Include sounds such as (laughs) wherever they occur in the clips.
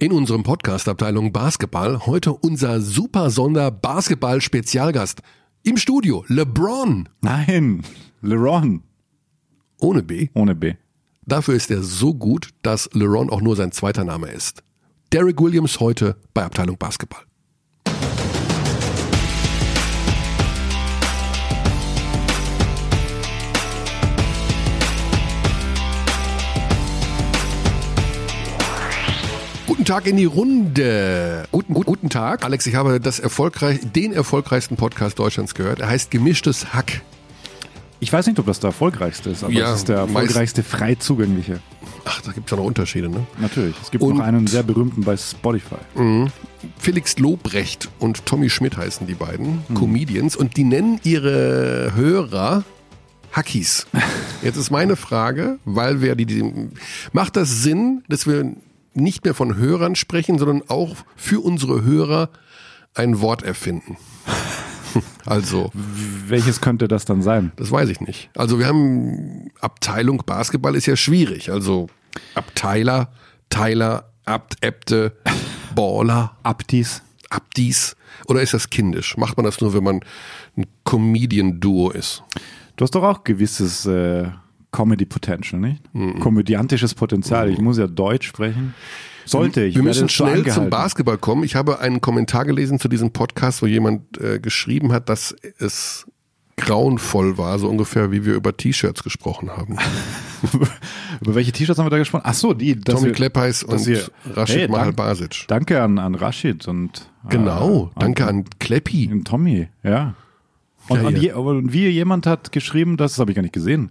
In unserem Podcast-Abteilung Basketball heute unser super Sonder Basketball-Spezialgast. Im Studio LeBron. Nein, LeRon. Ohne B. Ohne B. Dafür ist er so gut, dass LeRon auch nur sein zweiter Name ist. Derek Williams heute bei Abteilung Basketball. Tag in die Runde. Guten, gut, guten Tag. Alex, ich habe das erfolgreich, den erfolgreichsten Podcast Deutschlands gehört. Er heißt Gemischtes Hack. Ich weiß nicht, ob das der erfolgreichste ist, aber Ja, es ist der erfolgreichste frei zugängliche. Ach, da gibt es ja noch Unterschiede, ne? Natürlich. Es gibt Und- noch einen sehr berühmten bei Spotify. Felix Lobrecht und Tommy Schmidt heißen die beiden Comedians und die nennen ihre Hörer Hackies. (laughs) Jetzt ist meine Frage, weil wir die, die macht das Sinn, dass wir nicht mehr von Hörern sprechen, sondern auch für unsere Hörer ein Wort erfinden. (laughs) Also, Welches könnte das dann sein? das weiß ich nicht. Also wir haben Abteilung Basketball ist ja schwierig. Also Abteiler, Teiler, Abt, Äbte, Baller. Abdis? Abdies? Oder ist das kindisch? Macht man das nur, wenn man ein Comedian-Duo ist? Du hast doch auch gewisses äh, Comedy Potential, nicht? Mhm. Komödiantisches Potenzial. Ich muss ja Deutsch sprechen. Sollte ich. Wir müssen schnell zum angehalten. Basketball kommen. Ich habe einen Kommentar gelesen zu diesem Podcast, wo jemand äh, geschrieben hat, dass es grauenvoll war, so ungefähr wie wir über T-Shirts gesprochen haben. (laughs) Über welche T-Shirts haben wir da gesprochen? Ach so, die. Tommy dass und wir- Rashid Hey, Mahal Basic. Danke an, an Rashid und Genau, äh, danke an Kleppi. an Tommy, ja. Und, Ja, und, je, und wie jemand hat geschrieben, das, das habe ich gar nicht gesehen,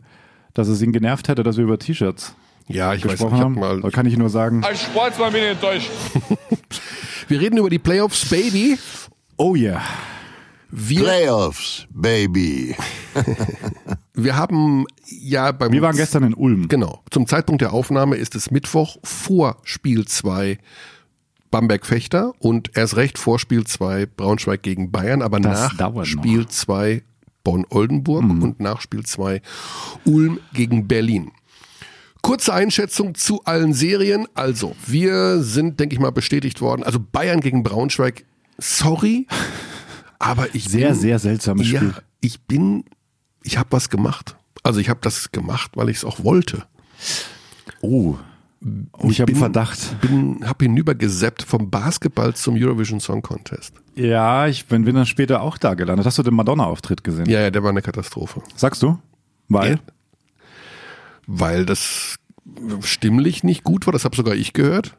dass es ihn genervt hätte, dass wir über T-Shirts Ja, ich weiß, ich gesprochen hab haben. mal, Da kann ich nur sagen, Als Sportsmann bin ich enttäuscht. (laughs) wir reden über die Playoffs, Baby. oh yeah. Wir, Playoffs, baby. (laughs) wir haben ja beim Wir waren gestern in Ulm. Genau. Zum Zeitpunkt der Aufnahme ist es Mittwoch vor Spiel 2 Bamberg-Fechter und erst recht vor Spiel 2 Braunschweig gegen Bayern, aber Das nach. Spiel 2 Bonn-Oldenburg und nach Spiel 2 Ulm gegen Berlin. Kurze Einschätzung zu allen Serien. Also, wir sind, denke ich mal, bestätigt worden. Also Bayern gegen Braunschweig, sorry, (laughs) aber ich Sehr, bin, sehr seltsames ja, Spiel. ich bin, ich habe was gemacht. Also ich habe das gemacht, weil ich es auch wollte. Oh. Oh ich habe bin- einen Verdacht. Bin, habe hinübergeseppt vom Basketball zum Eurovision Song Contest. Ja, ich bin, bin dann später auch da gelandet. Hast du den Madonna-Auftritt gesehen? Ja, ja, der war eine Katastrophe. Sagst du? Weil? Ja. Weil das stimmlich nicht gut war, das habe sogar ich gehört.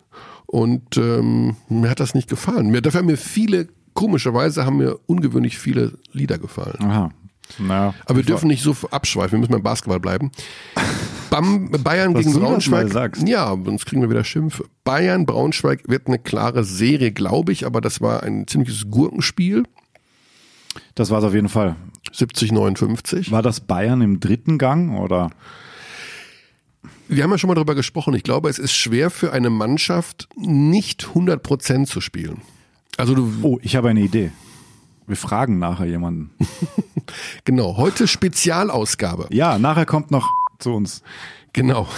Und ähm, mir hat das nicht gefallen. Mir, dafür haben mir viele, komischerweise haben mir ungewöhnlich viele Lieder gefallen. Aha. Na, Aber wir dürfen nicht so abschweifen, wir müssen beim Basketball bleiben. Bam, Bayern gegen Braunschweig. Ja, sonst kriegen wir wieder Schimpfe. Bayern, Braunschweig wird eine klare Serie, glaube ich, aber das war ein ziemliches Gurkenspiel. das war es auf jeden Fall. 70, 59. War das Bayern im dritten Gang oder? Wir haben ja schon mal darüber gesprochen. Ich glaube, es ist schwer für eine Mannschaft, nicht 100 Prozent zu spielen. Also du, Oh, ich habe eine Idee. Wir fragen nachher jemanden. (laughs) genau, heute Spezialausgabe. Ja, nachher kommt noch zu uns. Genau.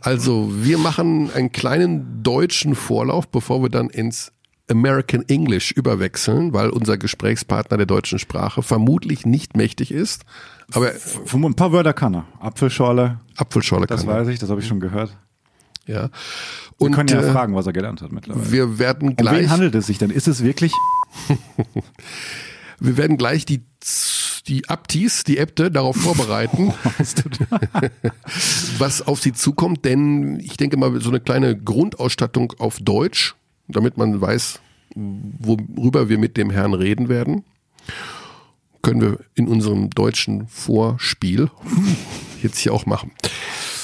Also wir machen einen kleinen deutschen Vorlauf, bevor wir dann ins American English überwechseln, weil unser Gesprächspartner der deutschen Sprache vermutlich nicht mächtig ist. Aber ein paar Wörter kann er. Apfelschorle, Apfelschorle das kann er. weiß ich, das habe ich schon gehört. Ja. Wir Und können ja äh, fragen, was er gelernt hat mittlerweile. wir werden um gleich, wen handelt es sich denn? Ist es wirklich? (laughs) wir werden gleich die die Abtis, die Äbte darauf vorbereiten, (laughs) (laughs) was auf sie zukommt, denn ich denke mal, so eine kleine Grundausstattung auf Deutsch, damit man weiß, worüber wir mit dem Herrn reden werden, können wir in unserem deutschen Vorspiel (laughs) jetzt hier auch machen.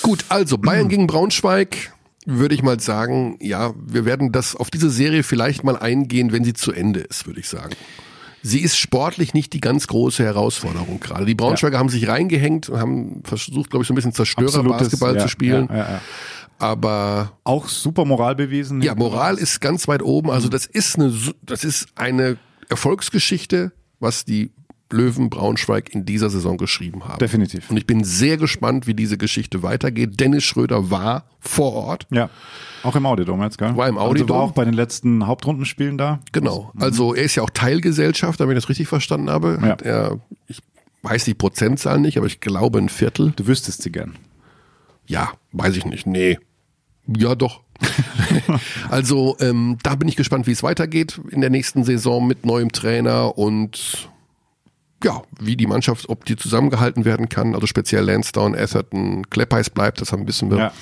Gut, also Bayern gegen Braunschweig würde ich mal sagen, ja, wir werden das auf diese Serie vielleicht mal eingehen, wenn sie zu Ende ist, würde ich sagen. Sie ist sportlich nicht die ganz große Herausforderung gerade. Die Braunschweiger haben sich reingehängt und haben versucht, glaube ich, so ein bisschen Zerstörer-Basketball ja, zu spielen. Ja, ja, ja. Aber Auch super Moral bewiesen. ja, Moral ist ganz weit oben. Also das ist eine, das ist eine Erfolgsgeschichte, was die Löwen Braunschweig in dieser Saison geschrieben haben. Definitiv. Und ich bin sehr gespannt, wie diese Geschichte weitergeht. Dennis Schröder war vor Ort. Ja. Auch im Audidom jetzt, gell? War im Also Audidom. war auch bei den letzten Hauptrundenspielen da. Genau. Also er ist ja auch Teilgesellschafter, wenn ich das richtig verstanden habe. Ja. Er, ich weiß die Prozentzahl nicht, aber ich glaube ein Viertel. Du wüsstest sie gern. Ja, weiß ich nicht. Nee. Ja, doch. (laughs) also ähm, da bin ich gespannt, wie es weitergeht in der nächsten Saison mit neuem Trainer und ja, wie die Mannschaft, ob die zusammengehalten werden kann. Also speziell Lansdowne, Atherton, Kleppeis bleibt, das haben wissen wir. Ja.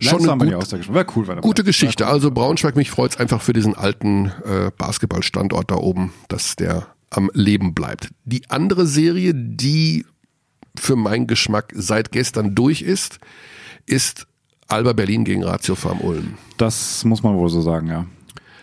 Schon eine gut-. Wäre cool, er Gute. Geschichte. Also Braunschweig, mich freut's einfach für diesen alten äh, Basketballstandort da oben, dass der am Leben bleibt. Die andere Serie, die für meinen Geschmack seit gestern durch ist, ist Alba Berlin gegen Ratio Farm Ulm. Das muss man wohl so sagen, ja.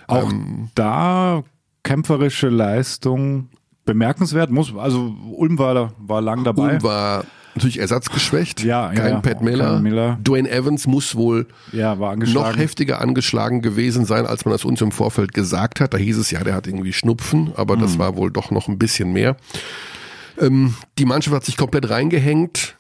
Auch Ähm, da kämpferische Leistung bemerkenswert. Muss, also Ulm war, war lang dabei. Ulm war natürlich ersatzgeschwächt. Ja, Kein ja. Pat Miller. Kein Miller. Dwayne Evans muss wohl ja, noch heftiger angeschlagen gewesen sein, als man das uns im Vorfeld gesagt hat. Da hieß es ja, der hat irgendwie Schnupfen, aber das Hm. war wohl doch noch ein bisschen mehr. Ähm, die Mannschaft hat sich komplett reingehängt.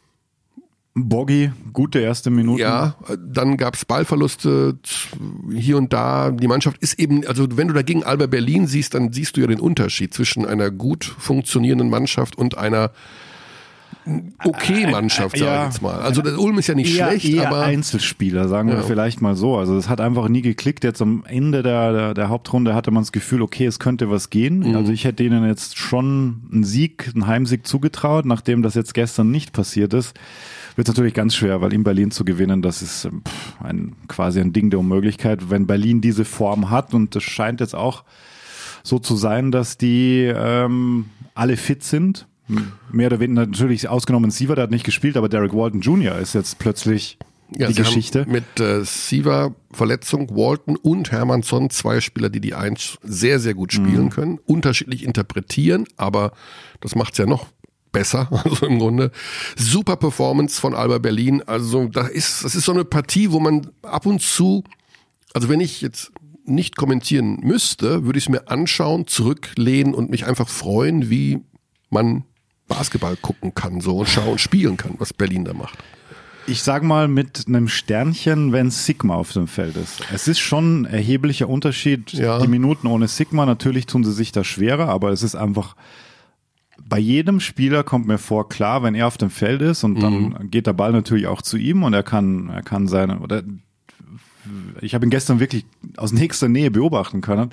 Boggy, gute erste Minuten. Ja, dann gab's Ballverluste z- hier und da. Die Mannschaft ist eben, also wenn du dagegen Alba Berlin siehst, dann siehst du ja den Unterschied zwischen einer gut funktionierenden Mannschaft und einer okay Mannschaft, sag ja. ich jetzt mal. Also der Ulm ist ja nicht eher, schlecht, eher aber Einzelspieler, sagen wir Ja. vielleicht mal so. Also es hat einfach nie geklickt. Jetzt am Ende der, der, der Hauptrunde hatte man das Gefühl, okay, es könnte was gehen. Mhm. Also ich hätte ihnen jetzt schon einen Sieg, einen Heimsieg zugetraut, nachdem das jetzt gestern nicht passiert ist. Wird es natürlich ganz schwer, weil in Berlin zu gewinnen, das ist ähm, pff, ein, quasi ein Ding der Unmöglichkeit. Wenn Berlin diese Form hat und es scheint jetzt auch so zu sein, dass die ähm, alle fit sind. Mehr oder weniger natürlich ausgenommen Siever, der hat nicht gespielt, aber Derek Walton Jr. ist jetzt plötzlich ja, die sie Geschichte. mit äh, Siva Verletzung, Walton und Hermannsson zwei Spieler, die die Eins sehr, sehr gut spielen Mhm. können, unterschiedlich interpretieren, aber das macht's ja noch besser, (laughs) also im Grunde. Super Performance von Alba Berlin, also da ist, das ist so eine Partie, wo man ab und zu, also wenn ich jetzt nicht kommentieren müsste, würde ich es mir anschauen, zurücklehnen und mich einfach freuen, wie man Basketball gucken kann, so und schauen, spielen kann, was Berlin da macht. Ich sag mal mit einem Sternchen, wenn Sigma auf dem Feld ist. Es ist schon ein erheblicher Unterschied. Ja. Die Minuten ohne Sigma, natürlich tun sie sich da schwerer, aber es ist einfach bei jedem Spieler kommt mir vor, klar, wenn er auf dem Feld ist und dann geht der Ball natürlich auch zu ihm und er kann, er kann seine, oder ich habe ihn gestern wirklich aus nächster Nähe beobachten können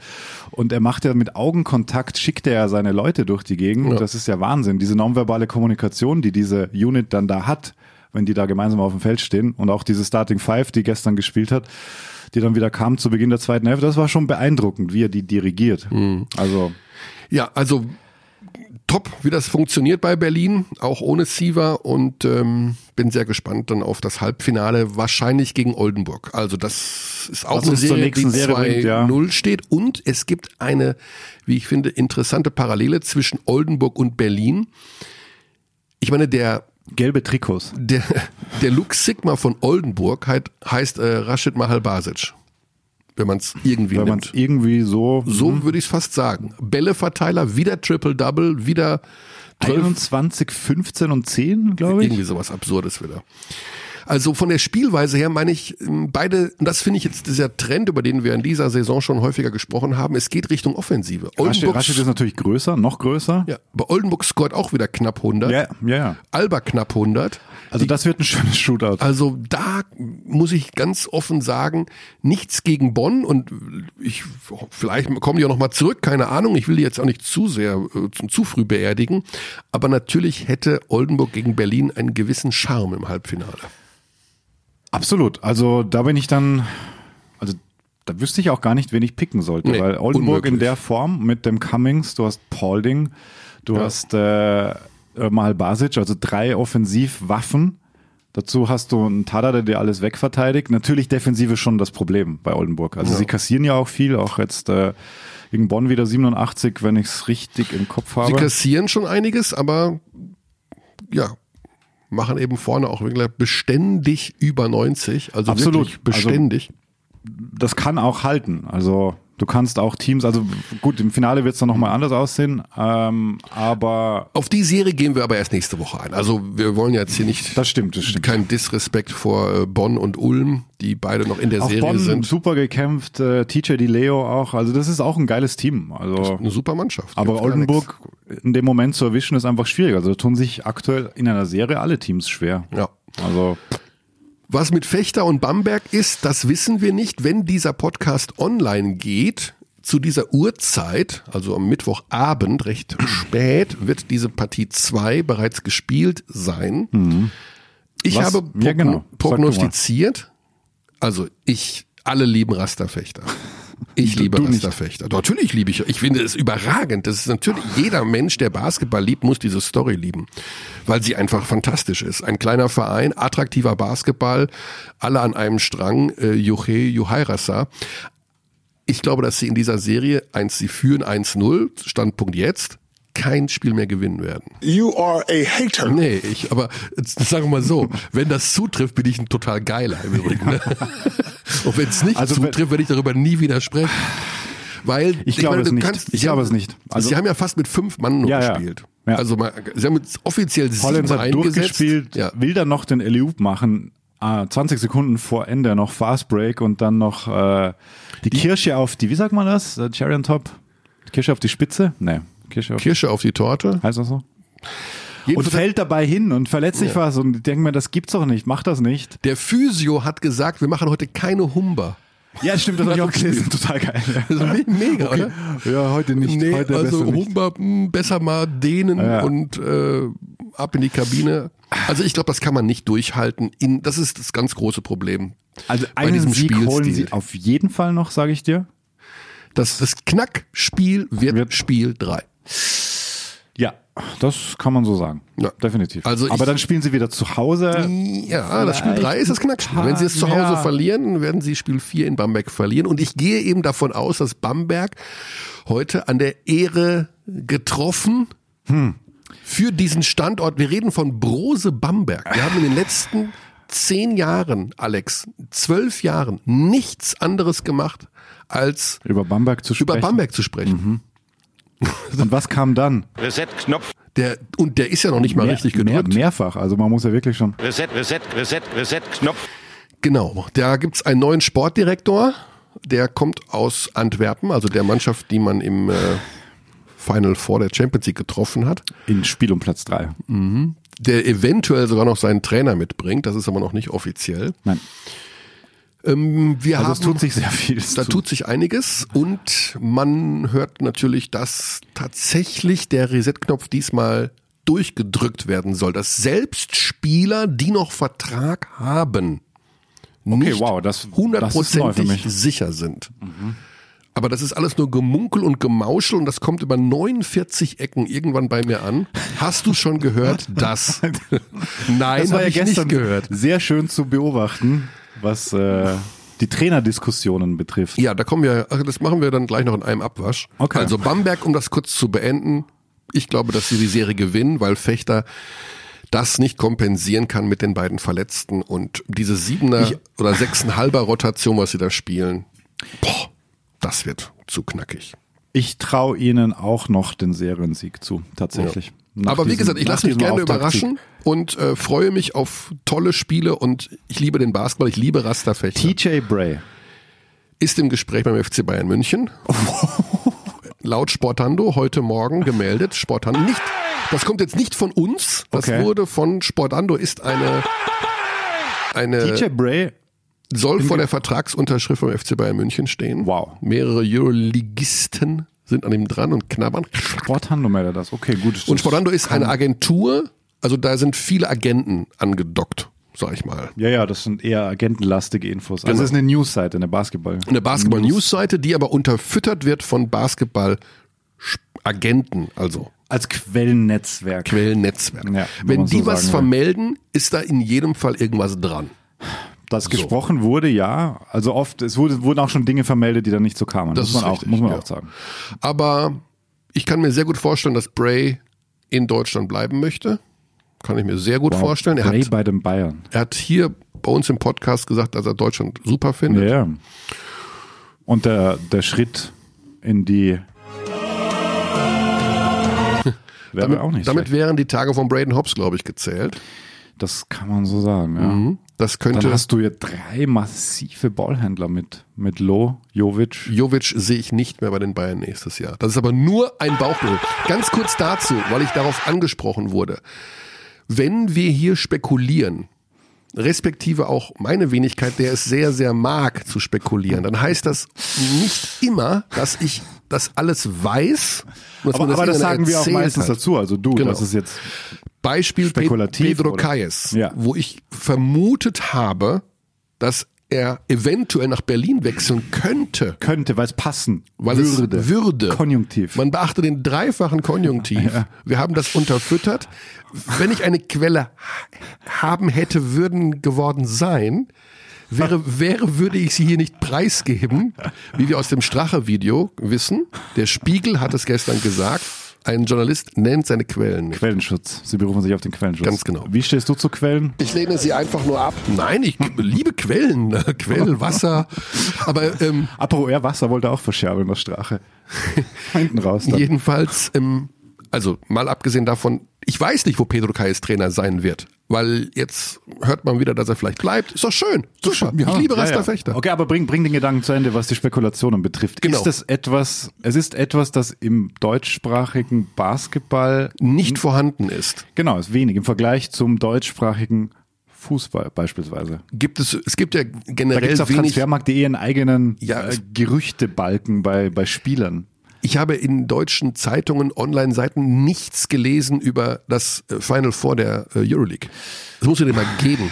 und er macht ja mit Augenkontakt, schickt er ja seine Leute durch die Gegend. Ja. Das ist ja Wahnsinn. Diese nonverbale Kommunikation, die diese Unit dann da hat, wenn die da gemeinsam auf dem Feld stehen und auch diese Starting Five, die gestern gespielt hat, die dann wieder kam zu Beginn der zweiten Hälfte, das war schon beeindruckend, wie er die dirigiert. Also Ja, also top, wie das funktioniert bei Berlin, auch ohne Siva und ähm, bin sehr gespannt dann auf das Halbfinale, wahrscheinlich gegen Oldenburg. Also das ist auch Was eine Serie, die Serie 2-0 bringt, ja. steht und es gibt eine, wie ich finde, interessante Parallele zwischen Oldenburg und Berlin. Ich meine, der gelbe Trikots. der, der Lux Sigma von Oldenburg heißt, heißt äh, Rashid Mahal Basic, wenn man es irgendwie Wenn nimmt. irgendwie so, So würde ich es fast sagen. Bälleverteiler, wieder Triple-Double, wieder 12, 21, 15 und 10, glaube ich. irgendwie sowas Absurdes wieder. Also von der Spielweise her meine ich, ähm, beide, und das finde ich jetzt dieser Trend, über den wir in dieser Saison schon häufiger gesprochen haben, es geht Richtung Offensive. Oldenburg, Rashid ist natürlich größer, noch größer. ja, bei Oldenburg scoret auch wieder knapp 100, ja, ja. ja. Alba knapp 100. Also das wird ein schönes Shootout. Also da muss ich ganz offen sagen, nichts gegen Bonn und ich vielleicht kommen die auch noch mal zurück, keine Ahnung. Ich will die jetzt auch nicht zu sehr äh, zu früh beerdigen, aber natürlich hätte Oldenburg gegen Berlin einen gewissen Charme im Halbfinale. Absolut. Also da bin ich dann, also da wüsste ich auch gar nicht, wen ich picken sollte, Nee, weil Oldenburg in unmöglich. der Form mit dem Cummings, du hast Paulding, du Ja. hast äh, Mahal Basic, also drei Offensivwaffen. Dazu hast du einen Tada, der dir alles wegverteidigt. Natürlich Defensive schon das Problem bei Oldenburg. Also Ja. sie kassieren ja auch viel, auch jetzt äh, gegen Bonn wieder 87, wenn ich es richtig im Kopf Sie habe. kassieren schon einiges, aber ja, machen eben vorne auch wirklich beständig über 90, also Absolut. wirklich beständig. das kann auch halten. Also Du kannst auch Teams, also gut, im Finale wird es dann nochmal anders aussehen, ähm, aber Auf die Serie gehen wir aber erst nächste Woche ein. Also wir wollen jetzt hier nicht das stimmt, das stimmt. kein Disrespekt vor äh, Bonn und Ulm, die beide noch in der Auch Serie Bonn sind. super gekämpft, äh, TJ Di Leo auch, also das ist auch ein geiles Team. Also Eine super Mannschaft. aber Oldenburg in dem Moment zu erwischen ist einfach schwierig. Also da tun sich aktuell in einer Serie alle Teams schwer. Ja. Also Was mit Fechter und Bamberg ist, das wissen wir nicht. Wenn dieser Podcast online geht, zu dieser Uhrzeit, also am Mittwochabend, recht (clears throat) spät, wird diese Partie 2 bereits gespielt sein. Ich Was? habe Mhm. Ja, genau. Prognostiziert, also ich, alle lieben Rasterfechter. (laughs) Ich liebe du. Rasterfechter. Natürlich liebe ich. Ich finde es überragend. Das ist natürlich jeder Mensch, der Basketball liebt, muss diese Story lieben, weil sie einfach fantastisch ist. Ein kleiner Verein, attraktiver Basketball, alle an einem Strang. Äh, Juche Juhairasa. Ich glaube, dass sie in dieser Serie eins, sie führen 1-0, Standpunkt jetzt, kein Spiel mehr gewinnen werden. You are a hater. Nee, ich, aber sagen wir mal so, wenn das zutrifft, bin ich ein total geiler im Übrigen. Ne? Und wenn es nicht Also zutrifft, werde ich darüber nie wieder sprechen. Weil Ich glaube meine, es nicht. Kannst, Ich glaube es nicht. Also- sie haben ja fast mit fünf Mann nur Ja, ja. gespielt. Ja. Also mal, sie haben jetzt offiziell sieben Hollands hat eingesetzt. durchgespielt, Ja. will dann noch den Eliup machen, ah, 20 Sekunden vor Ende noch Fast Break und dann noch äh, die, Kirsche auf die, wie sagt man das? Äh, Cherry on top? Kirsche auf die Spitze? Nee, Kirsche auf Kirsche auf die Torte. Heißt das so? Und Jedenfalls- fällt dabei hin und verletzt sich was und ich denke mir, das gibt's doch nicht, mach das nicht. der Physio hat gesagt, wir machen heute keine Humber. Ja, stimmt, das habe ich auch (laughs) gelesen, total geil. Me- mega, oder? Ja, heute nicht, Nee, heute also besser nicht. Humber, mh, besser mal dehnen Ja. und äh, ab in die Kabine. Also ich glaube, das kann man nicht durchhalten. In, das ist das ganz große Problem. Also bei einen diesem Sieg holen Spielstil. sie auf jeden Fall noch, sage ich dir. Das, das Knackspiel wird, Wird- Spiel 3. Ja, das kann man so sagen. Ja. Definitiv. Also Aber dann spielen sie wieder zu Hause. Ja, das Spiel Vielleicht 3 ist das Knackspiel. Wenn sie es zu Hause ja. verlieren, werden sie Spiel 4 in Bamberg verlieren. Und ich gehe eben davon aus, dass Bamberg heute an der Ehre getroffen für diesen Standort. Wir reden von Brose Bamberg. Wir haben in den letzten zehn Jahren, Alex, zwölf Jahren nichts anderes gemacht, als Über Bamberg zu sprechen. über Bamberg zu sprechen. (laughs) Und was kam dann? Reset-Knopf, Der, und der ist ja noch nicht mal richtig mehr, gedrückt. mehrfach. Also man muss ja wirklich schon. Reset, Reset, Reset, Reset-Knopf. Genau, da gibt's einen neuen Sportdirektor, der kommt aus Antwerpen, also der Mannschaft, die man im äh, Final Four der Champions League getroffen hat, In Spiel um Platz drei. der eventuell sogar noch seinen Trainer mitbringt, das ist aber noch nicht offiziell. Nein. Ähm, wir Also haben, es tut sich sehr viel. da zu- tut sich einiges und man hört natürlich, dass tatsächlich der Reset-Knopf diesmal durchgedrückt werden soll, dass selbst Spieler, die noch Vertrag haben, nicht wow, das- hundertprozentig sicher sind. Aber das ist alles nur Gemunkel und Gemauschel und das kommt über 49 Ecken irgendwann bei mir an. Hast du schon gehört das? (laughs) Nein, das habe ja ich gestern nicht gehört. sehr schön zu beobachten, was äh, die Trainerdiskussionen betrifft. Ja, da kommen wir, ach, das machen wir dann gleich noch in einem Abwasch. Okay. Also Bamberg, um das kurz zu beenden. Ich glaube, dass sie die Serie gewinnen, weil Fechter das nicht kompensieren kann mit den beiden Verletzten und diese siebener Ich- oder sechseinhalber Rotation, was sie da spielen, boah, das wird zu knackig. Ich traue ihnen auch noch den Seriensieg zu, tatsächlich. Nach Aber wie gesagt, ich lasse mich gerne überraschen und äh, freue mich auf tolle Spiele und ich liebe den Basketball, ich liebe Rasterfechter. TJ Bray. ist im Gespräch beim FC Bayern München. (laughs) Laut Sportando heute Morgen gemeldet. Sportando nicht. Das kommt jetzt nicht von uns. Das Okay. wurde von Sportando ist eine eine TJ Bray, soll vor der Vertragsunterschrift beim FC Bayern München stehen. Wow. Mehrere Euroligisten sind an ihm dran und knabbern. Sporthandel meldet das. Okay, gut. Und Sportando ist eine Agentur. Also da sind viele Agenten angedockt, sag ich mal. Ja, ja, das sind eher agentenlastige Infos. Also Genau. es ist eine Newsseite, eine Basketball. eine Basketball-News-Seite, die aber unterfüttert wird von Basketball-Agenten, also Als Quellennetzwerk. Quellennetzwerk. Ja, wenn Wenn man so die was will. vermelden, ist da in jedem Fall irgendwas dran. Das gesprochen wurde, ja. Also oft, es wurde, wurden auch schon Dinge vermeldet, die dann nicht so kamen. Das muss man ist auch, richtig, muss man ja. auch sagen. Aber ich kann mir sehr gut vorstellen, dass Bray in Deutschland bleiben möchte. Kann ich mir sehr gut vorstellen. Er Bray hat, bei den Bayern. er hat hier bei uns im Podcast gesagt, dass er Deutschland super findet. Ja. Und der, der Schritt in die (laughs) Damit, auch nicht damit wären die Tage von Braden Hobbs, glaube ich, gezählt. Das kann man so sagen, ja. Mhm. Das könnte. Dann hast du ja drei massive Ballhändler mit, mit Loh, Jovic. Jovic sehe ich nicht mehr bei den Bayern nächstes Jahr. Das ist aber nur ein Bauchgefühl. Ganz kurz dazu, weil ich darauf angesprochen wurde. Wenn wir hier spekulieren, respektive auch meine Wenigkeit, der es sehr, sehr mag zu spekulieren, dann heißt das nicht immer, dass ich das alles weiß. Aber, man aber das sagen wir auch meistens hat. dazu. Also du, Genau. das ist jetzt Beispiel Pe- Spekulativ, Pedro? Kayes, Ja. wo ich vermutet habe, dass er eventuell nach Berlin wechseln könnte. könnte, weil es passen Weil würde. es würde. Konjunktiv. Man beachte den dreifachen Konjunktiv. Wir haben das unterfüttert. Wenn ich eine Quelle ha- haben hätte, würden geworden sein, wäre, wäre, würde ich sie hier nicht preisgeben, wie wir aus dem Strache-Video wissen. Der Spiegel hat es gestern gesagt. Ein Journalist nennt seine Quellen nicht. Quellenschutz. Sie berufen sich auf den Quellenschutz. Ganz genau. Wie stehst du zu Quellen? Ich lehne sie einfach nur ab. Nein, ich liebe Quellen, (laughs) Quellen, Wasser. Aber ähm, Apropos er Wasser wollte auch verscherbeln, das Strache. (laughs) Hinten raus. Dann. Jedenfalls, ähm, also mal abgesehen davon, ich weiß nicht, wo Pedro Kayes Trainer sein wird, weil jetzt hört man wieder, dass er vielleicht bleibt. Ist doch schön, super. ich liebe Ja, Rasta ja. Fechter. Okay, aber bring, bring den Gedanken zu Ende, was die Spekulationen betrifft. Genau. Ist das etwas, es ist etwas, das im deutschsprachigen Basketball, Nicht vorhanden ist. genau, ist wenig im Vergleich zum deutschsprachigen Fußball beispielsweise. Gibt es, es gibt ja Da generell gibt es auf. Transfermarkt.de einen eigenen Ja, äh, Gerüchtebalken bei, bei Spielern. Ich habe in deutschen Zeitungen, Online-Seiten nichts gelesen über das äh, Final Four der äh, Euroleague. Das muss du dir mal geben.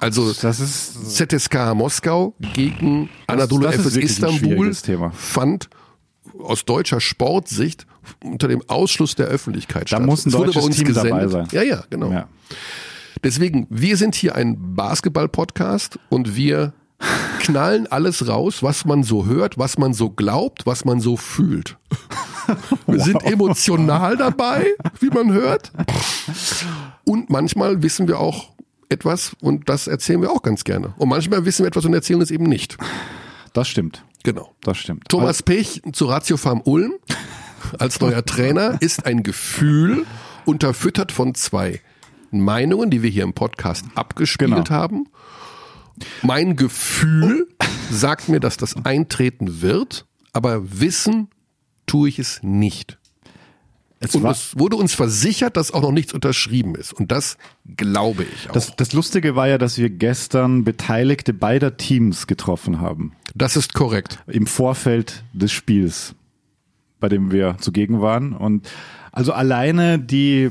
Also Das ist ZSK Moskau gegen Anadolu das wirklich ein Istanbul fand aus deutscher Sportsicht unter dem Ausschluss der Öffentlichkeit Da statt. muss ein wurde deutsches bei uns Team dabei gesendet. sein. Ja, ja, genau. ja. Deswegen, wir sind hier ein Basketball-Podcast und wir (laughs) knallen alles raus, was man so hört, was man so glaubt, was man so fühlt. (laughs) Wir sind emotional dabei, wie man hört. Und manchmal wissen wir auch etwas und das erzählen wir auch ganz gerne. Und manchmal wissen wir etwas und erzählen es eben nicht. Das stimmt. Genau. Das stimmt. Thomas Pech zu Ratio Farm Ulm als neuer Trainer ist ein Gefühl unterfüttert von zwei Meinungen, die wir hier im Podcast abgespielt Genau. haben. Mein Gefühl sagt mir, dass das eintreten wird, aber wissen tue ich es nicht. es Und es wurde uns versichert, dass auch noch nichts unterschrieben ist. Und das glaube ich auch. das, das Lustige war ja, dass wir gestern Beteiligte beider Teams getroffen haben. das ist korrekt. Im Vorfeld des Spiels, bei dem wir zugegen waren. Und also alleine die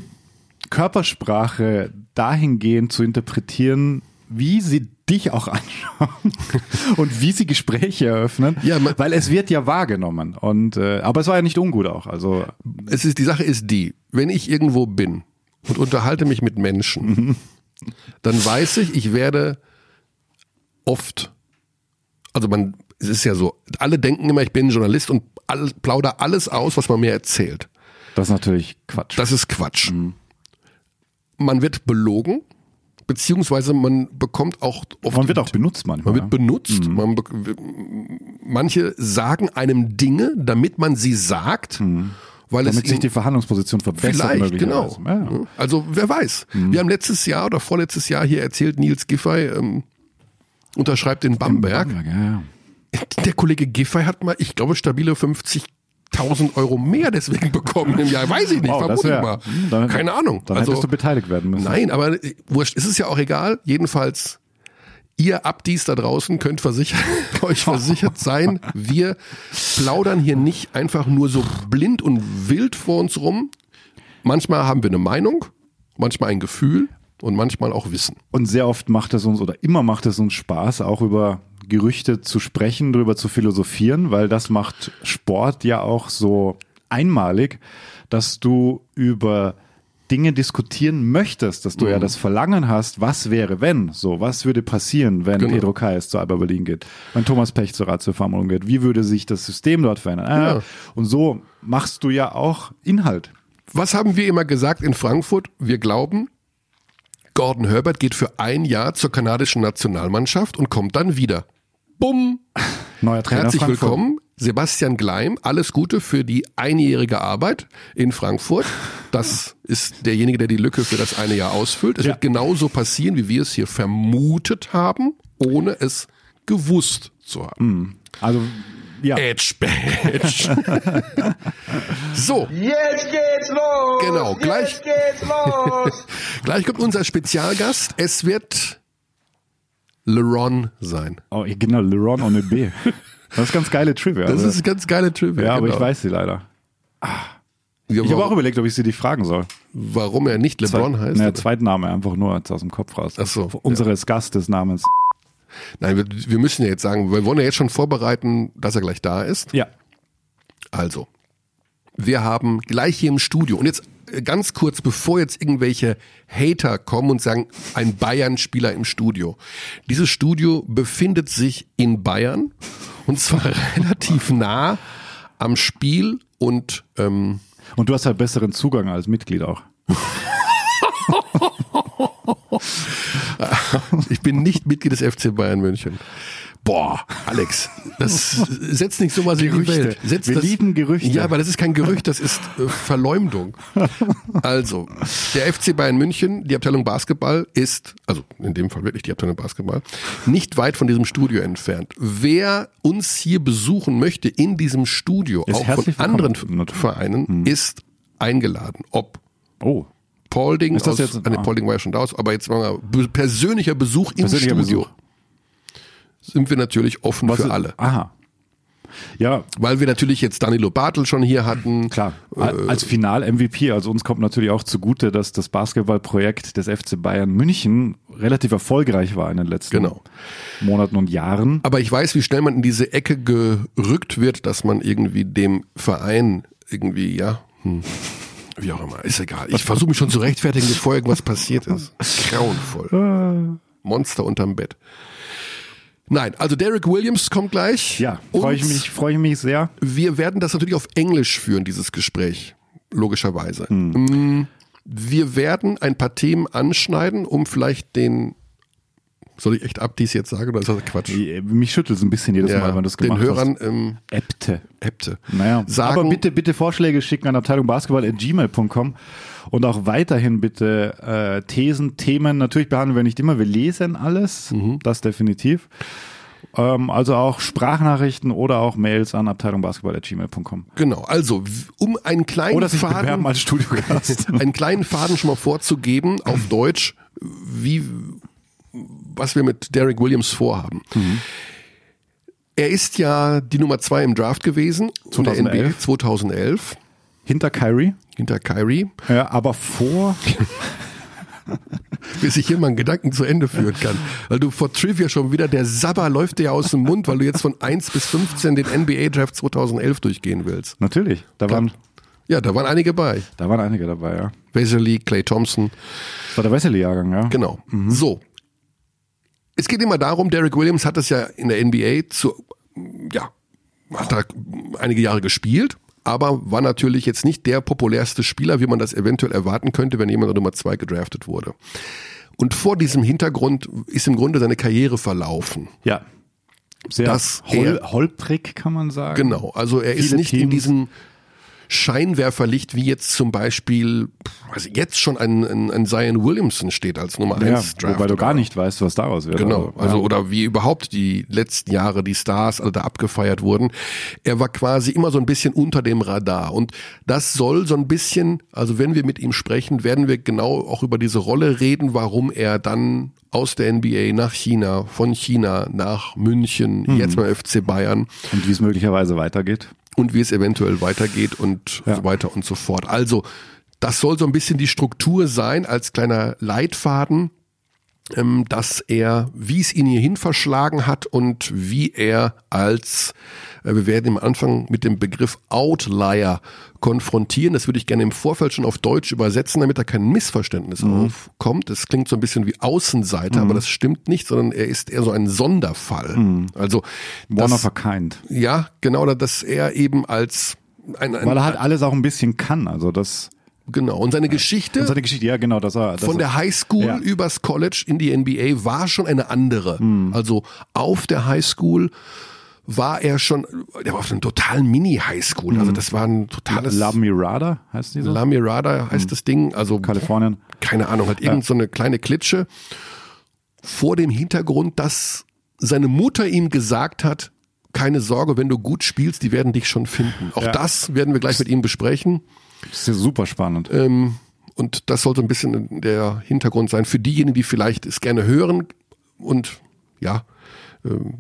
Körpersprache dahingehend zu interpretieren, wie sie dich auch (laughs) anschauen und wie sie Gespräche eröffnen, Ja, man- weil es wird ja wahrgenommen und äh, aber es war ja nicht ungut auch, also Es ist, die Sache ist die, wenn ich irgendwo bin und unterhalte mich mit Menschen, (laughs) dann weiß ich, ich werde oft, also man, es ist ja so, alle denken immer, ich bin Journalist und all, plauder alles aus, was man mir erzählt. das ist natürlich Quatsch. Das ist Quatsch. Man wird belogen, beziehungsweise man bekommt auch oft man wird auch benutzt manchmal. man wird benutzt. Man be manche sagen einem Dinge, damit man sie sagt, weil es damit sich ihnen- die Verhandlungsposition verbessert. Vielleicht, genau. Ja, ja. Also wer weiß. Wir haben letztes Jahr oder vorletztes Jahr hier erzählt, Nils Giffey ähm, unterschreibt in Bamberg. Ja, ja. Der Kollege Giffey hat mal, ich glaube, stabile 50.000 Euro mehr deswegen (laughs) bekommen im Jahr. Weiß ich nicht, Wow, vermute ich mal. hm, dann- Keine Ahnung. Dann also, hättest du beteiligt werden müssen. Nein, aber äh, wurscht, ist es ja auch egal. Jedenfalls, ihr Abdies da draußen könnt versichert, (laughs) euch versichert sein, wir plaudern hier nicht einfach nur so blind und wild vor uns rum. Manchmal haben wir eine Meinung, manchmal ein Gefühl und manchmal auch Wissen. Und sehr oft macht es uns oder immer macht es uns Spaß, auch über Gerüchte zu sprechen, darüber zu philosophieren, weil das macht Sport ja auch so einmalig, dass du über Dinge diskutieren möchtest, dass du Mhm. ja das Verlangen hast, was wäre, wenn, so, was würde passieren, wenn Genau. Pedro Kayes zu Alba Berlin geht, wenn Thomas Pech zur Ratio Farmung geht, wie würde sich das System dort verändern? Ah, Ja. Und so machst du ja auch Inhalt. Was haben wir immer gesagt in Frankfurt? Wir glauben, Gordon Herbert geht für ein Jahr zur kanadischen Nationalmannschaft und kommt dann wieder. bumm, (laughs) Neuer Trainer herzlich Frankfurt. willkommen. Sebastian Gleim, alles Gute für die einjährige Arbeit in Frankfurt. Das ist derjenige, der die Lücke für das eine Jahr ausfüllt. Es Ja. wird genauso passieren, wie wir es hier vermutet haben, ohne es gewusst zu haben. Also, ja. Edge Badge. (laughs) so, Jetzt geht's los! Genau, gleich- Jetzt geht's los! (laughs) gleich kommt unser Spezialgast. Es wird LeRon sein. Oh, genau, Leron on a B. Das ist ganz geile Trivia. Das also. ist ganz geile Trivia. ja, aber genau. ich weiß sie leider. Ja, Ich habe auch überlegt, ob ich sie dich fragen soll. warum er nicht LeBron heißt. Ne? Zweitname einfach nur als aus dem Kopf raus. Ach so, Unseres Gastes Namens. Nein, wir, wir müssen ja jetzt sagen, wir wollen ja jetzt schon vorbereiten, dass er gleich da ist. Ja. Also, wir haben gleich hier im Studio und jetzt äh, ganz kurz, bevor jetzt irgendwelche Hater kommen und sagen, ein Bayern-Spieler im Studio. Dieses Studio befindet sich in Bayern und zwar (laughs) relativ nah am Spiel und ähm, Und du hast halt besseren Zugang als Mitglied auch. (laughs) (laughs) ich bin nicht Mitglied des FC Bayern München. Boah, Alex, das (laughs) setzt nicht sowas in die. Welt. Setzt Wir das, lieben Gerüchte. Ja, aber das ist kein Gerücht, das ist äh, Verleumdung. (laughs) Also, der FC Bayern München, die Abteilung Basketball ist, also in dem Fall wirklich die Abteilung Basketball, nicht weit von diesem Studio entfernt. Wer uns hier besuchen möchte in diesem Studio, Ist auch von anderen. Vereinen, ist eingeladen. Ob Oh. Paulding, Ist das aus, jetzt- ah, nee, ah. Paulding war ja schon da, aber jetzt be- persönlicher Besuch im Persönlicher Studio. Besuch. Sind wir natürlich offen Was für ist- alle. Aha. Ja, Weil wir natürlich jetzt Danilo Bartel schon hier hatten. klar. Äh, Als Final-MVP, also uns kommt natürlich auch zugute, dass das Basketballprojekt des FC Bayern München relativ erfolgreich war in den letzten Genau. Monaten und Jahren. Aber ich weiß, wie schnell man in diese Ecke gerückt wird, dass man irgendwie dem Verein irgendwie, ja, hm, wie auch immer, ist egal. Ich versuche mich schon zu rechtfertigen, bevor irgendwas passiert ist. Grauenvoll. Monster unterm Bett. Nein, also Derek Williams kommt gleich. Ja, freue ich mich, freue ich mich sehr. Wir werden das natürlich auf Englisch führen, dieses Gespräch. Logischerweise. Hm. Mm, Wir werden ein paar Themen anschneiden, um vielleicht den, soll ich echt Abdies jetzt sagen oder ist das Quatsch? Mich schüttelt es ein bisschen jedes Mal, wenn das den gemacht Hörern ähm, hast. Äbte. Äbte. Naja, sagen, aber bitte, bitte Vorschläge schicken an abteilungbasketball.gmail.com und auch weiterhin bitte äh, Thesen, Themen. Natürlich behandeln wir nicht immer, wir lesen alles, Mhm. das definitiv. Ähm, also auch Sprachnachrichten oder auch Mails an abteilungbasketball.gmail.com. Genau, also um einen kleinen Oder Faden, als Studiogast. (laughs) einen kleinen Faden schon mal vorzugeben auf Deutsch, wie was wir mit Derek Williams vorhaben. Mhm. Er ist ja die Nummer zwei im Draft gewesen, in der 2011. NBA 2011 Hinter Kyrie, hinter Kyrie, ja, aber vor. (laughs) bis ich hier mal einen Gedanken zu Ende führen kann. Weil du vor Trivia schon wieder, der Sabber läuft dir ja aus dem Mund, weil du jetzt von 1 bis 15 den NBA Draft 2011 durchgehen willst. Natürlich, da waren, Ja, da waren einige bei. da waren einige dabei, ja. Wesley, Clay Thompson, Das war der Wesley-Jahrgang, ja. Genau. So. Es geht immer darum, Derek Williams hat das ja in der NBA zu, ja, hat da einige Jahre gespielt, aber war natürlich jetzt nicht der populärste Spieler, wie man das eventuell erwarten könnte, wenn jemand an Nummer zwei gedraftet wurde. Und vor diesem Hintergrund ist im Grunde seine Karriere verlaufen. Ja. Sehr Das hol, holprig, kann man sagen. Genau, also er ist nicht in Teams. diesem Scheinwerferlicht, wie jetzt zum Beispiel, also jetzt schon ein, ein, ein Zion Williamson steht als Nummer Ja, eins Draft. wobei du gar nicht weißt, was daraus wird. Genau, also ja. oder wie überhaupt die letzten Jahre die Stars alle da abgefeiert wurden. Er war quasi immer so ein bisschen unter dem Radar und das soll so ein bisschen, also wenn wir mit ihm sprechen, werden wir genau auch über diese Rolle reden, warum er dann aus der NBA nach China, von China nach München, Mhm. jetzt beim FC Bayern Und wie es möglicherweise weitergeht. Und wie es eventuell weitergeht und Ja. so weiter und so fort. Also, das soll so ein bisschen die Struktur sein als kleiner Leitfaden, ähm, dass er, wie es ihn hierhin verschlagen hat und wie er als, äh, wir werden im Anfang mit dem Begriff Outlier konfrontieren. Das würde ich gerne im Vorfeld schon auf Deutsch übersetzen, damit da kein Missverständnis Mhm. aufkommt. Das klingt so ein bisschen wie Außenseiter, aber das stimmt nicht, sondern er ist eher so ein Sonderfall. Also, Mhm. One das- of a kind. ja, genau, dass er eben als ein, ein Weil er halt alles auch ein bisschen kann. Also das Genau. Und seine Geschichte Und seine Geschichte, ja genau, dass er, dass von er, der Highschool Ja. übers College in die NBA war schon eine andere. Hm. Also auf der Highschool war er schon, der war auf einer totalen Mini-Highschool. Also das war ein totales La Mirada heißt die so? La Mirada heißt das Ding. Also Kalifornien. keine Ahnung, hat irgend so eine kleine Klitsche vor dem Hintergrund, dass seine Mutter ihm gesagt hat, keine Sorge, wenn du gut spielst, die werden dich schon finden. Auch Ja. das werden wir gleich mit ihm besprechen. Das ist ja super spannend. Ähm, und das sollte ein bisschen der Hintergrund sein für diejenigen, die vielleicht es gerne hören und ja,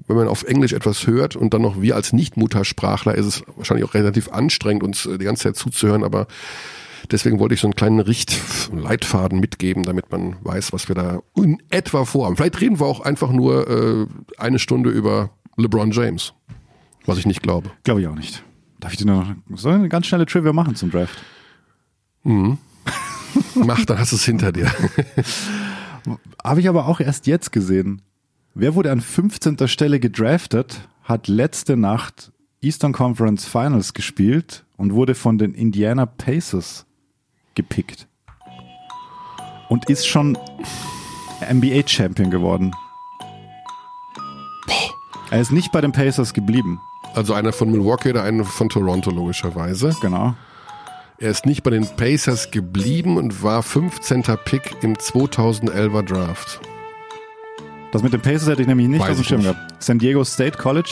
wenn man auf Englisch etwas hört und dann noch wir als Nicht-Muttersprachler, ist es wahrscheinlich auch relativ anstrengend, uns äh, die ganze Zeit zuzuhören, aber deswegen wollte ich so einen kleinen Richt Leitfaden mitgeben, damit man weiß, was wir da in etwa vorhaben. Vielleicht reden wir auch einfach nur äh, eine Stunde über LeBron James, was ich nicht glaube. Glaube ich auch nicht. Darf ich dir noch soll ich eine ganz schnelle Trivia machen zum Draft? Mach, dann hast du es hinter dir. (laughs) Habe ich aber auch erst jetzt gesehen. Wer wurde an 15. Stelle gedraftet, hat letzte Nacht Eastern Conference Finals gespielt und wurde von den Indiana Pacers gepickt. Und ist schon NBA Champion geworden. Er ist nicht bei den Pacers geblieben. Also einer von Milwaukee, der eine von Toronto logischerweise. Genau. Er ist nicht bei den Pacers geblieben und war 15. Pick im 2011er Draft. Das mit den Pacers hätte ich nämlich nicht Weiß auf dem Schirm gehabt. San Diego State College.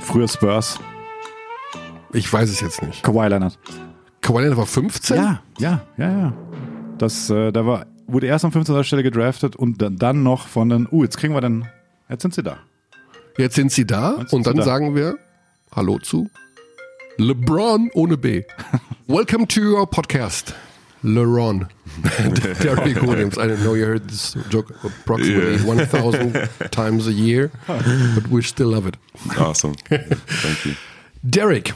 Früher Spurs. Ich weiß es jetzt nicht. Kawhi Leonard. Kawhi Leonard war 15? Ja, ja, ja, ja. Das, äh, da war, wurde erst an 15. Stelle gedraftet und dann, dann noch von den, uh, jetzt kriegen wir dann, jetzt sind sie da. Jetzt sind sie da sind und dann da. sagen wir Hallo zu LeBron ohne B. (laughs) Welcome to your podcast. LeBron. Derrick (laughs) (laughs) Williams. I don't know you heard this joke approximately 1,000 (laughs) times a year, but we still love it. Awesome. Thank you. Derrick,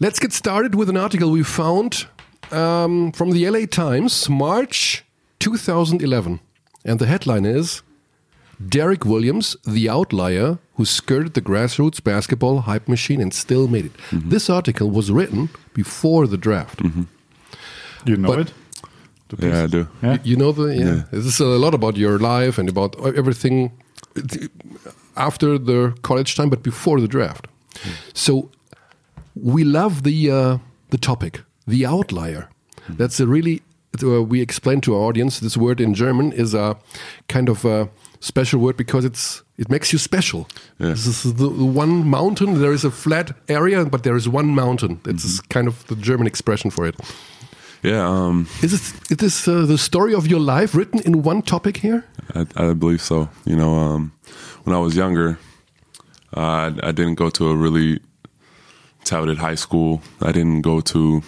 let's get started with an article we found um, from the LA Times, March 2011. And the headline is Derrick Williams, the outlier who skirted the grassroots basketball hype machine and still made it. This article was written before the draft. You know But- it? Du Yeah, I do. Ja? You know the yeah. Yeah. This is a lot about your life and about everything after the college time, but before the draft. So we love the uh, the topic, the outlier. That's a really uh, we explain to our audience. This word in German is a kind of a special word because it's it makes you special. Yeah. This is the, the one mountain. There is a flat area, but there is one mountain. It's kind of the German expression for it. Yeah, um, Is it is this uh, the story of your life written in one topic here? I, I believe so. You know, um, when I was younger, uh, I, I didn't go to a really touted high school. I didn't go to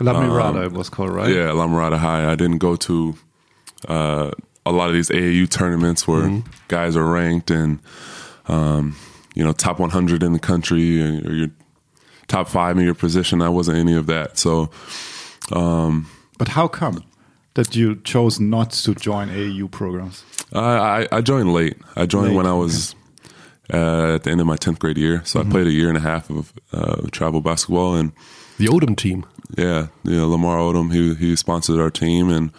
La Mirada it was called, right? yeah La Mirada High. I didn't go to uh, a lot of these AAU tournaments where guys are ranked and um, you know top 100 in the country or you're top five in your position. I wasn't any of that. So But how come that you chose not to join AAU programs? I, I, I joined late. I joined Late, when I was uh, at the end of my 10th grade year. So I played a year and a half of uh, travel basketball. And The Odom team. yeah, you know, Lamar Odom, he, he sponsored our team. And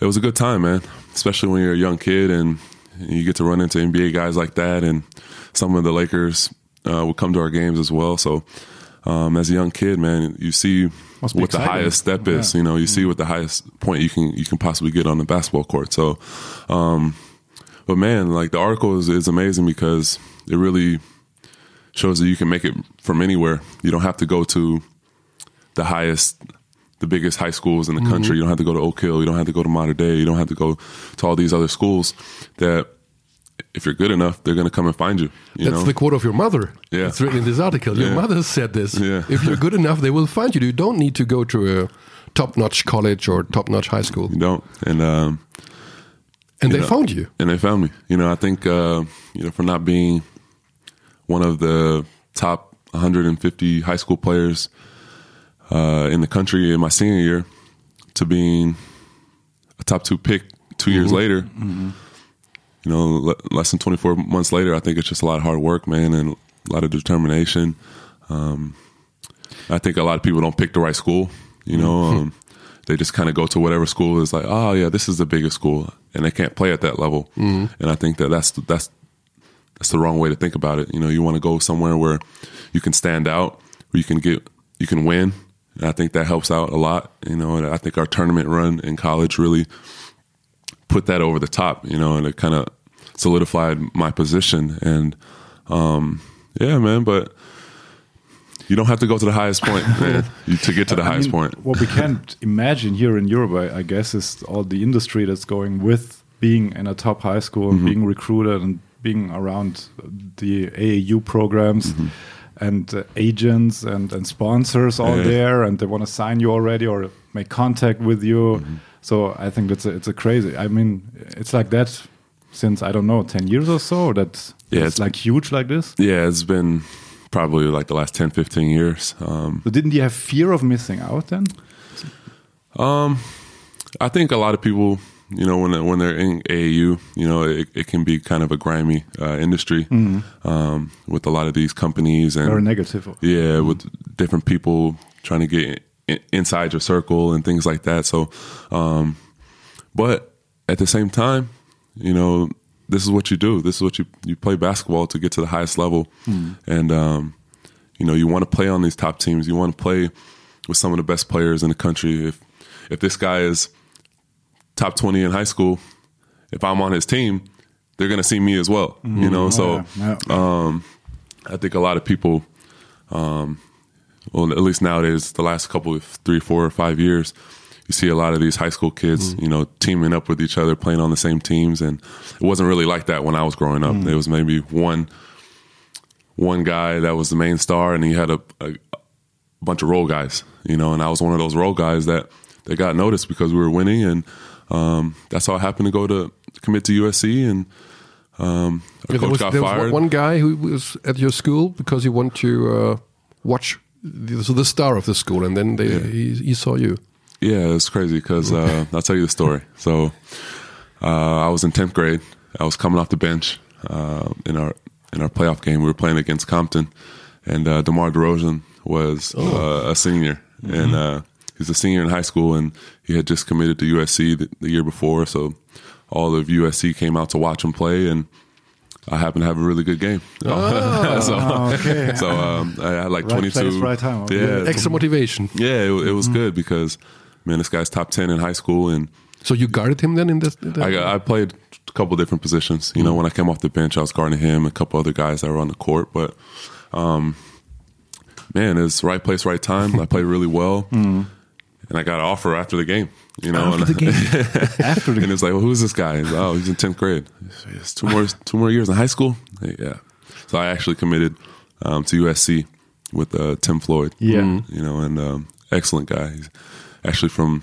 it was a good time, man, especially when you're a young kid and you get to run into NBA guys like that. And some of the Lakers uh, would come to our games as well. So um, as a young kid, man, you see Must what the highest step is. Yeah. You know, you see what the highest point you can you can possibly get on the basketball court. So, um, but man, like the article is, is amazing because it really shows that you can make it from anywhere. You don't have to go to the highest, the biggest high schools in the country. You don't have to go to Oak Hill. You don't have to go to Mater Dei. You don't have to go to all these other schools that. If you're good enough, they're going to come and find you. you That's know? the quote of your mother. Yeah. It's written in this article. Your Yeah. mother said this. Yeah. If you're (laughs) good enough, they will find you. You don't need to go to a top-notch college or top-notch high school. you don't, and um, And they know. found you. and they found me. You know, I think uh, you know for not being one of the top 150 high school players uh, in the country in my senior year to being a top two pick 2 years later. You know, le- less than 24 months later, I think it's just a lot of hard work, man, and a lot of determination. Um, I think a lot of people don't pick the right school. You know, um, they just kind of go to whatever school is like, oh yeah, this is the biggest school, and they can't play at that level. And I think that that's that's that's the wrong way to think about it. You know, you want to go somewhere where you can stand out, where you can get, you can win. And I think that helps out a lot. You know, and I think our tournament run in college really put that over the top. You know, and it kind of solidified my position. And um, yeah, man, but. You don't have to go to the highest point (laughs) man, to get to the I highest mean, point. What we can't (laughs) imagine here in Europe, I, I guess, is all the industry that's going with being in a top high school and being recruited and being around the AAU programs Mm-hmm. and uh, agents and, and sponsors all Yeah. there, and they want to sign you already or make contact with you. Mm-hmm. So I think it's a, it's a crazy. I mean, it's like that since I don't know ten years or so. That Yeah, it's it's- like huge like this. Yeah, it's been probably like the last 10, 15 years. Um, So didn't you have fear of missing out then? Um, I think a lot of people, you know, when they're, when they're in AAU, you know, it, it can be kind of a grimy uh, industry um, with a lot of these companies and Very negative. yeah, with different people trying to get in, inside your circle and things like that. So, um, but at the same time, you know, this is what you do. This is what you you play basketball to get to the highest level, and um, you know, you want to play on these top teams. You want to play with some of the best players in the country. If if this guy is top twenty in high school, if I'm on his team, they're gonna see me as well. You know, so Yeah, yeah. um, I think a lot of people, um, well, at least nowadays, the last couple of three, four, or five years, you see a lot of these high school kids, you know, teaming up with each other, playing on the same teams, and it wasn't really like that when I was growing up. There was maybe one one guy that was the main star, and he had a, a bunch of role guys, you know, and I was one of those role guys that that got noticed because we were winning, and um, that's how I happened to go to commit to USC, and um, Yeah, there coach was, there was one guy who was at your school because he wanted to uh, watch the, so the star of the school, and then they, he, he saw you. Yeah, it's crazy because uh, I'll tell you the story. So uh, I was in tenth grade. I was coming off the bench uh, in our in our playoff game. We were playing against Compton, and uh, DeMar DeRozan was uh, a senior, and uh, he's a senior in high school, and he had just committed to USC the, the year before. So all of USC came out to watch him play, and I happened to have a really good game. (laughs) so okay. so um, I had like Right twenty two. place, right time. Yeah, Extra motivation. yeah, it, it was good because man, this guy's top ten in high school, and So you guarded him then in this? in the- I I played a couple different positions. You know, when I came off the bench, I was guarding him, a couple other guys that were on the court. But um, man, it's right place, right time. I played really well, (laughs) and I got an offer after the game. You know, After the and, (laughs) game. After the and it's like, well, who's this guy? He's like, oh, he's in tenth grade. It's two more two more years in high school. Yeah, so I actually committed um, to USC with uh, Tim Floyd. Yeah. you know, and um, excellent guy. He's actually from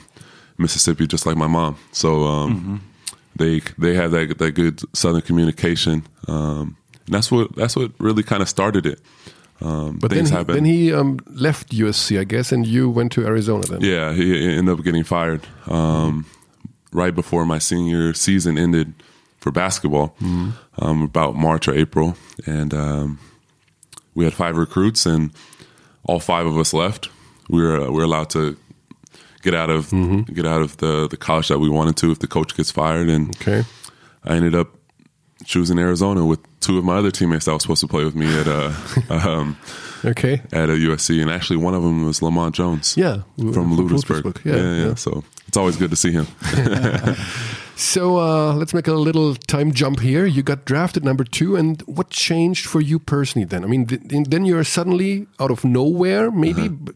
Mississippi, just like my mom. So um, they they had that that good Southern communication. Um, and that's what that's what really kind of started it. Um, But then he, happen. then he um, left USC, I guess, and you went to Arizona then. Yeah, he ended up getting fired um, right before my senior season ended for basketball, um, about March or April, and um, we had five recruits, and all five of us left. We were we were allowed to get out of get out of the the college that we wanted to if the coach gets fired, and Okay. I ended up choosing Arizona with two of my other teammates that was supposed to play with me at uh, (laughs) um, Okay. at a USC, and actually one of them was Lamont Jones. Yeah, from from Ludwigsburg. Ludwigsburg. Yeah, Yeah, yeah, yeah. So it's always good to see him. (laughs) (laughs) So uh, let's make a little time jump here. You got drafted number two, and what changed for you personally then? I mean, th- then you're suddenly out of nowhere. Maybe Uh-huh. but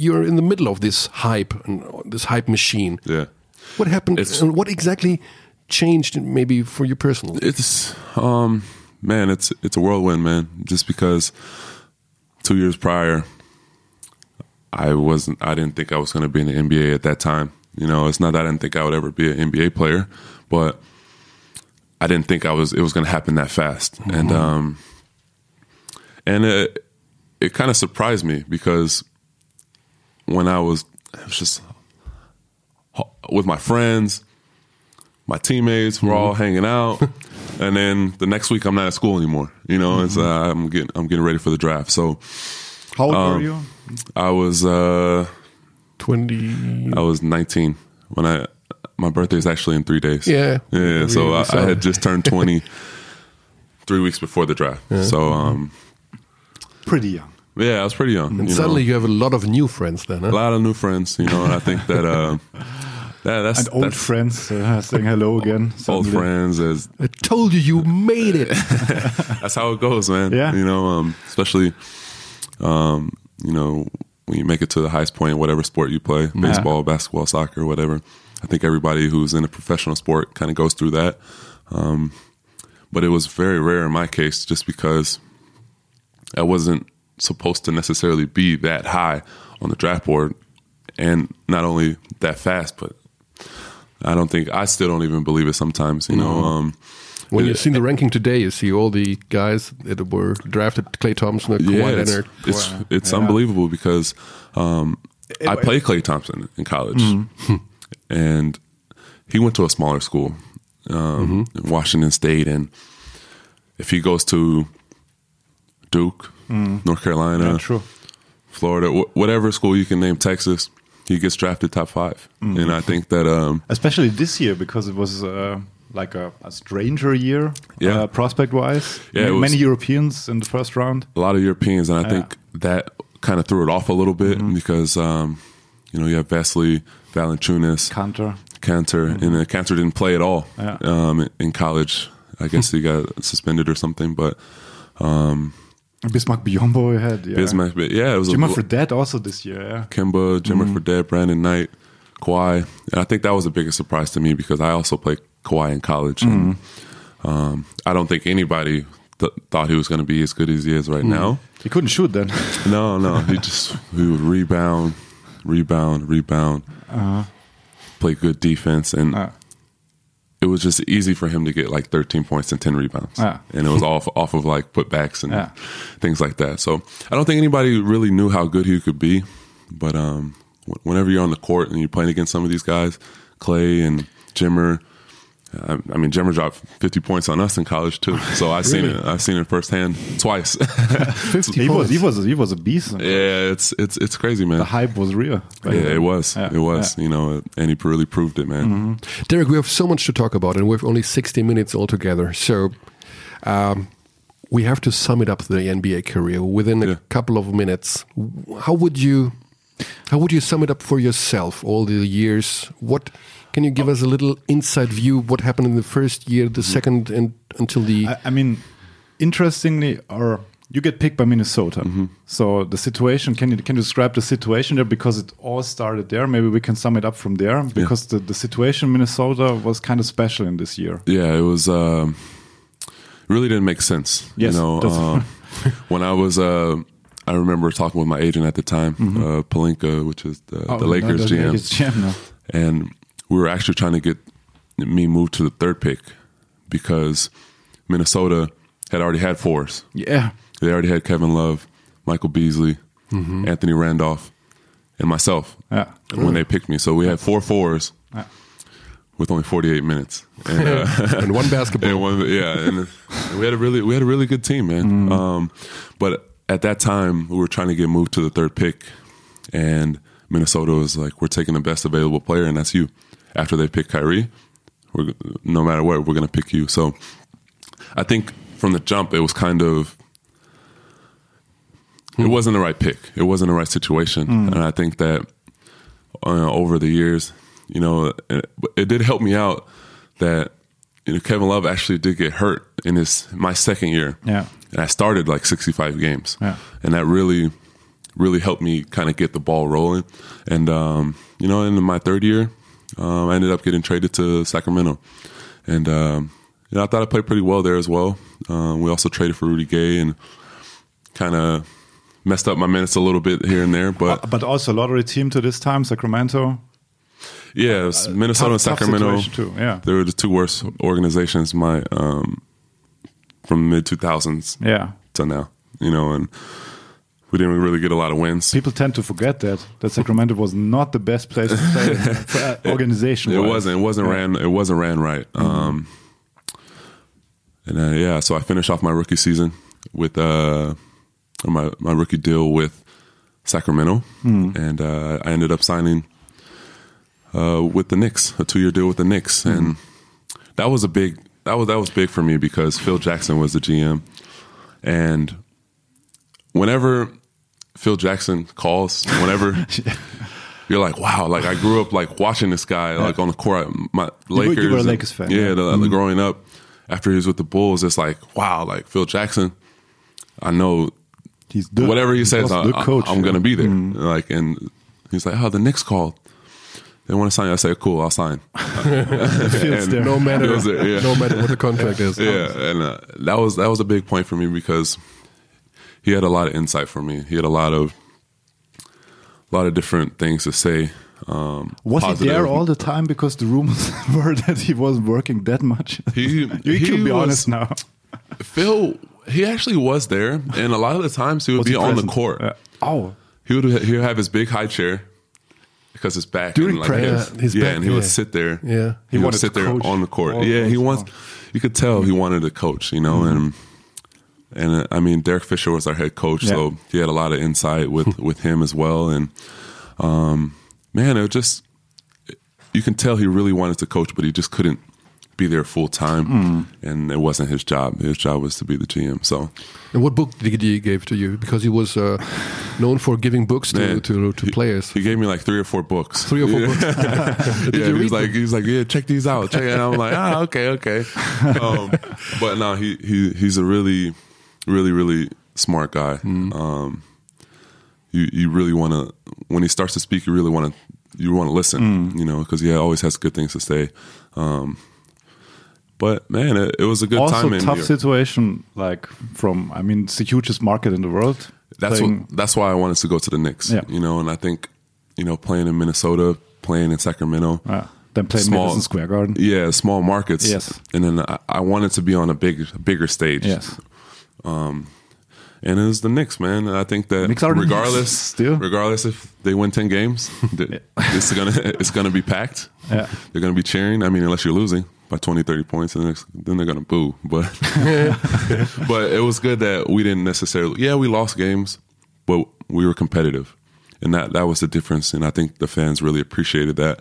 you're in the middle of this hype and this hype machine. yeah, What happened? It's- and what exactly changed, maybe for you personally? it's um, man, it's it's a whirlwind, man. Just because two years prior, I wasn't, I didn't think I was going to be in the NBA at that time. You know, it's not that I didn't think I would ever be an NBA player, but I didn't think I was it was going to happen that fast, and um, and it it kind of surprised me because when I was, it was just with my friends, my teammates were all hanging out, (laughs) and then the next week I'm not at school anymore. You know, it's uh, I'm getting I'm getting ready for the draft. So How old Um, were you? I was uh, 20. I was 19 when I my birthday is actually in three days. Yeah. yeah. So I, I had just turned (laughs) 20 three weeks before the draft. So um, Pretty young. yeah, I was pretty young. And you suddenly know. you have a lot of new friends then, a lot of new friends. You know, and I think that uh, (laughs) yeah, that's And old that's friends uh, saying hello again. (laughs) old friends as I told you you made it. that's how it goes, man. Yeah. You know, um, especially, um, you know, when you make it to the highest point in whatever sport you play, baseball, basketball, soccer, whatever. I think everybody who's in a professional sport kind of goes through that. Um, but it was very rare in my case just because I wasn't supposed to necessarily be that high on the draft board. And not only that fast, but I don't think, I still don't even believe it sometimes, you know. Um, When you see the ranking today, you see all the guys that were drafted: Klay Thompson, Kawhi yeah, it's, Leonard. it's it's unbelievable because um, I played Klay Thompson in college, (laughs) and he went to a smaller school, um, in Washington State, and if he goes to Duke, North Carolina, Yeah, true. Florida, wh- whatever school you can name, Texas, he gets drafted top 5 and I think that um, Especially this year because it was uh, like a, a stranger year, Yeah. uh, prospect wise. Yeah, was- many Europeans in the first round. a lot of Europeans, and I Yeah. think that kind of threw it off a little bit Mm-hmm. because um, you know you have Vesely, Valanciunas, Kanter. Kanter, and uh, Kanter didn't play at all Yeah. um, in college. I guess he got (laughs) suspended or something, but Bismack Biyombo had. Yeah. Bismack, yeah, it was Jimmer a, Fredette also this year. Yeah. Kemba, Jimmer Mm-hmm. Fredette, Brandon Knight, Kawhi, and I think that was the biggest surprise to me because I also played Kawhi in college, and Mm-hmm. um, I don't think anybody th- thought he was going to be as good as he is right Mm-hmm. now. He couldn't shoot then. (laughs) No, no. He just he would rebound, rebound, rebound, play good defense, and Uh, it was just easy for him to get like 13 points and 10 rebounds, Yeah. and it was off off of like putbacks and Yeah. things like that. So I don't think anybody really knew how good he could be, but um, wh- whenever you're on the court and you're playing against some of these guys, Klay and Jimmer. I I mean, Jimmer dropped 50 points on us in college too, so I've seen it. I've seen it firsthand twice. (laughs) 50 he was points. he was he was a beast. yeah, it's it's it's crazy, man. The hype was real. Yeah, it was. Yeah, It was. You know, and he really proved it, man. Derrick, we have so much to talk about, and we have only 60 minutes altogether. So um, we have to sum it up the NBA career within a Yeah. couple of minutes. How would you how would you sum it up for yourself? All the years. What can you give us a little inside view? What happened in the first year, the second, and until the I, I mean, interestingly, or you get picked by Minnesota. Mm-hmm. So the situation can you can you describe the situation there because it all started there? Maybe we can sum it up from there because the, the situation in Minnesota was kind of special in this year. Yeah, it was. Um, it really didn't make sense. Yes, you know, um, (laughs) when I was. Uh, I remember talking with my agent at the time, uh, Pelinka, which is the, Oh, the Lakers no, the GM, Lakers GM now. and we were actually trying to get me moved to the third pick because Minnesota had already had fours. Yeah. They already had Kevin Love, Michael Beasley, Anthony Randolph, and myself Yeah. when they picked me. So we had four fours Yeah. with only 48 minutes. And, uh, (laughs) and one basketball? (laughs) and one, yeah, and we had a really we had a really good team, man. Um, but at that time, we were trying to get moved to the third pick, and Minnesota was like, "We're taking the best available player, and that's you." After they pick Kyrie, we're no matter what, we're going to pick you. So, I think from the jump, it was kind of it wasn't the right pick. It wasn't the right situation, and I think that uh, over the years, you know, it, it did help me out that you know Kevin Love actually did get hurt in his my second year. Yeah. and I started like sixty five games. Yeah. and that really really helped me kind of get the ball rolling. And um, you know, in my third year, um, I ended up getting traded to Sacramento, and um, you know, I thought I played pretty well there as well. Um, we also traded for Rudy Gay and kind of messed up my minutes a little bit here and there, but But also lottery team to this time, Sacramento. yeah, was Minnesota Uh, tough- and Sacramento. too, yeah. they were the two worst organizations my um, from mid two thousands Yeah. to now. You know, and we didn't really get a lot of wins. People tend to forget that that Sacramento was not the best place to play (laughs) for, uh, organization. It wasn't. It wasn't Yeah. ran. It wasn't ran right. Um, and uh, yeah, so I finished off my rookie season with uh, my my rookie deal with Sacramento, and uh, I ended up signing uh, with the Knicks, a two year deal with the Knicks, and that was a big that was that was big for me because Phil Jackson was the GM, and whenever Phil Jackson calls, whenever. (laughs) You're like, wow! Like I grew up like watching this guy like on the court. My were- you Lakers, were a and- Lakers fan, Yeah, yeah. Mm-hmm. the- the growing up after he was with the Bulls, it's like, wow! Like Phil Jackson, I know He's the, whatever he says, was I, the coach. am yeah. going to be there. Mm. Like, and he's like, oh, the Knicks called. They want to sign. you. I say, cool, I'll sign. (laughs) There. No matter, (laughs) Feels it, yeah. no matter what the contract is. Yeah, and uh, that was that was a big point for me because he had a lot of insight for me. He had a lot of a lot of different things to say. Um, Was he there all the time? Because the rumors (laughs) were that he wasn't working that much. He- (laughs) you he can be was- honest now. Phil, he actually was there, and a lot of the times he would Was be he on the court. Uh, oh, He would he would have his big high chair because his back During and like practice. his, Yeah, his yeah, back, and he would sit there. Yeah. he, He would sit there on the court. yeah, he those wants. songs. You could tell he wanted to coach, you know, and and uh, I mean Derek Fisher was our head coach, so he had a lot of insight with (laughs) with him as well, and um, man, it was just you can tell he really wanted to coach, but he just couldn't be there full time, Mm. and it wasn't his job. His job was to be the GM. So And what book did he give to you? Because he was uh, known for giving books to Man, to, to he- players. He gave me like three or four books. Three or four books. (laughs) (laughs) Yeah, you he read was like, them? he was like, yeah, check these out. Check. And I'm like, ah, okay, okay. Um, but no, he he he's a really, really, really smart guy. Mm-hmm. Um, you you really want to when he starts to speak, you really want to you want to listen. Mm. You know, because he always has good things to say. Um, but man, it, it was a good also time in tough situation. Like from, I mean, it's the hugest market in the world. That's Playing- what. That's why I wanted to go to the Knicks. Yeah. You know, and I think, you know, playing in Minnesota, playing in Sacramento, uh, then playing Small- Madison Square Garden. yeah, small markets. Yes. and then I, I wanted to be on a big, bigger stage. Yes. And it was the Knicks, man. I think that Knicks are the regardless, regardless if they win ten games, (laughs) it's gonna it's gonna be packed. Yeah. They're gonna be cheering. I mean, unless you're losing by 20, 30 points, and then they're gonna boo. But (laughs) but it was good that we didn't necessarily. Yeah, we lost games, but we were competitive, and that that was the difference. And I think the fans really appreciated that.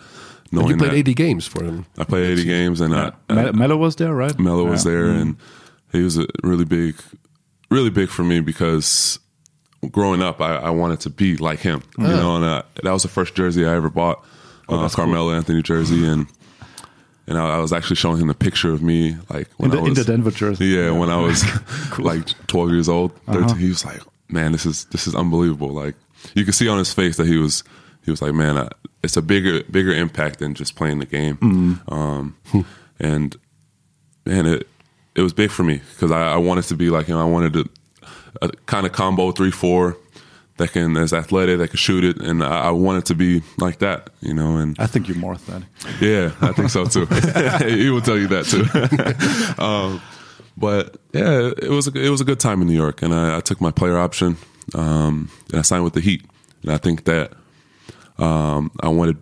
And Knowing you played that 80 games for them. I played 80 games, and I, Me- Melo was there, right? Melo was there, Mm. and he was a really big, really big for me because growing up, I, I wanted to be like him. You know, and uh, that was the first jersey I ever bought, Oh, uh, Carmelo Anthony jersey, and and I, I was actually showing him the picture of me like when in the, I was in the Denver jersey. yeah, when I was (laughs) like 12 years old, 13, Uh-huh. he was like, "Man, this is this is unbelievable." Like you could see on his face that he was he was like, "Man, I, it's a bigger bigger impact than just playing the game." Mm-hmm. Um, and man, it it was big for me because I, I wanted to be like him. I wanted to a kind of combo three four that can is athletic, that can shoot it, and I, I wanted to be like that, you know. And I think you're more athletic. yeah, I think so too. (laughs) he will tell you that too. (laughs) um, but yeah, it was a, it was a good time in New York, and I, I took my player option um, and I signed with the Heat, and I think that um, I wanted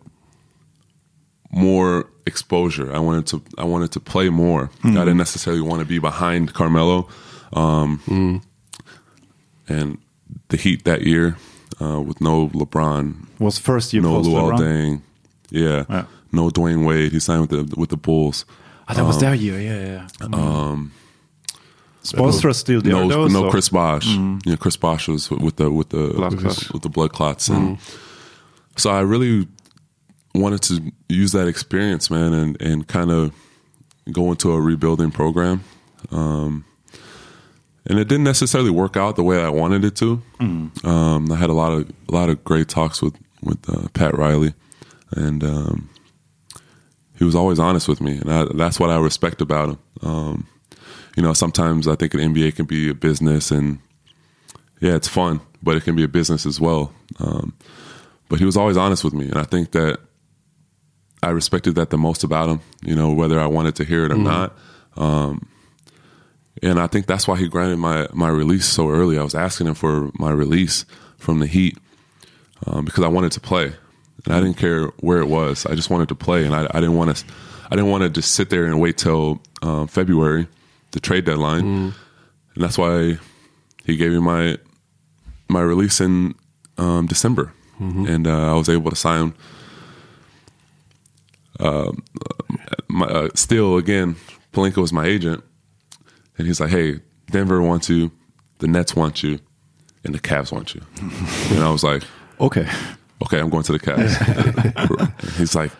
more exposure. I wanted to I wanted to play more. I didn't necessarily want to be behind Carmelo, um, and the Heat that year uh, with no LeBron, Was first year no Luol Deng, yeah, Yeah. no Dwyane Wade. He signed with the with the Bulls. Ah, that was their year. Yeah, yeah. Um, Spoelstra still there. no, though, no so- Chris Bosh. You know, Chris Bosh was with the with the Blood with, with the blood clots, and so I really wanted to use that experience, man, and and kind of go into a rebuilding program. Um, and it didn't necessarily work out the way I wanted it to. Um, I had a lot of a lot of great talks with with uh, Pat Riley, and um, he was always honest with me, and I, that's what I respect about him. Um, you know, sometimes I think an NBA can be a business, and yeah, it's fun, but it can be a business as well. Um, but he was always honest with me, and I think that I respected that the most about him. You know, whether I wanted to hear it or not. Um, and I think that's why he granted my my release so early. I was asking him for my release from the Heat um, because I wanted to play, and I didn't care where it was. I just wanted to play, and I, I didn't want to. I didn't want to just sit there and wait till um, February, the trade deadline, and that's why he gave me my my release in um, December, and uh, I was able to sign. Uh, my, uh, still, again, Pelinka was my agent, and he's like, "Hey, Denver wants you, the Nets want you, and the Cavs want you." (laughs) and I was like, Okay. okay, I'm going to the Cavs. (laughs) he's like,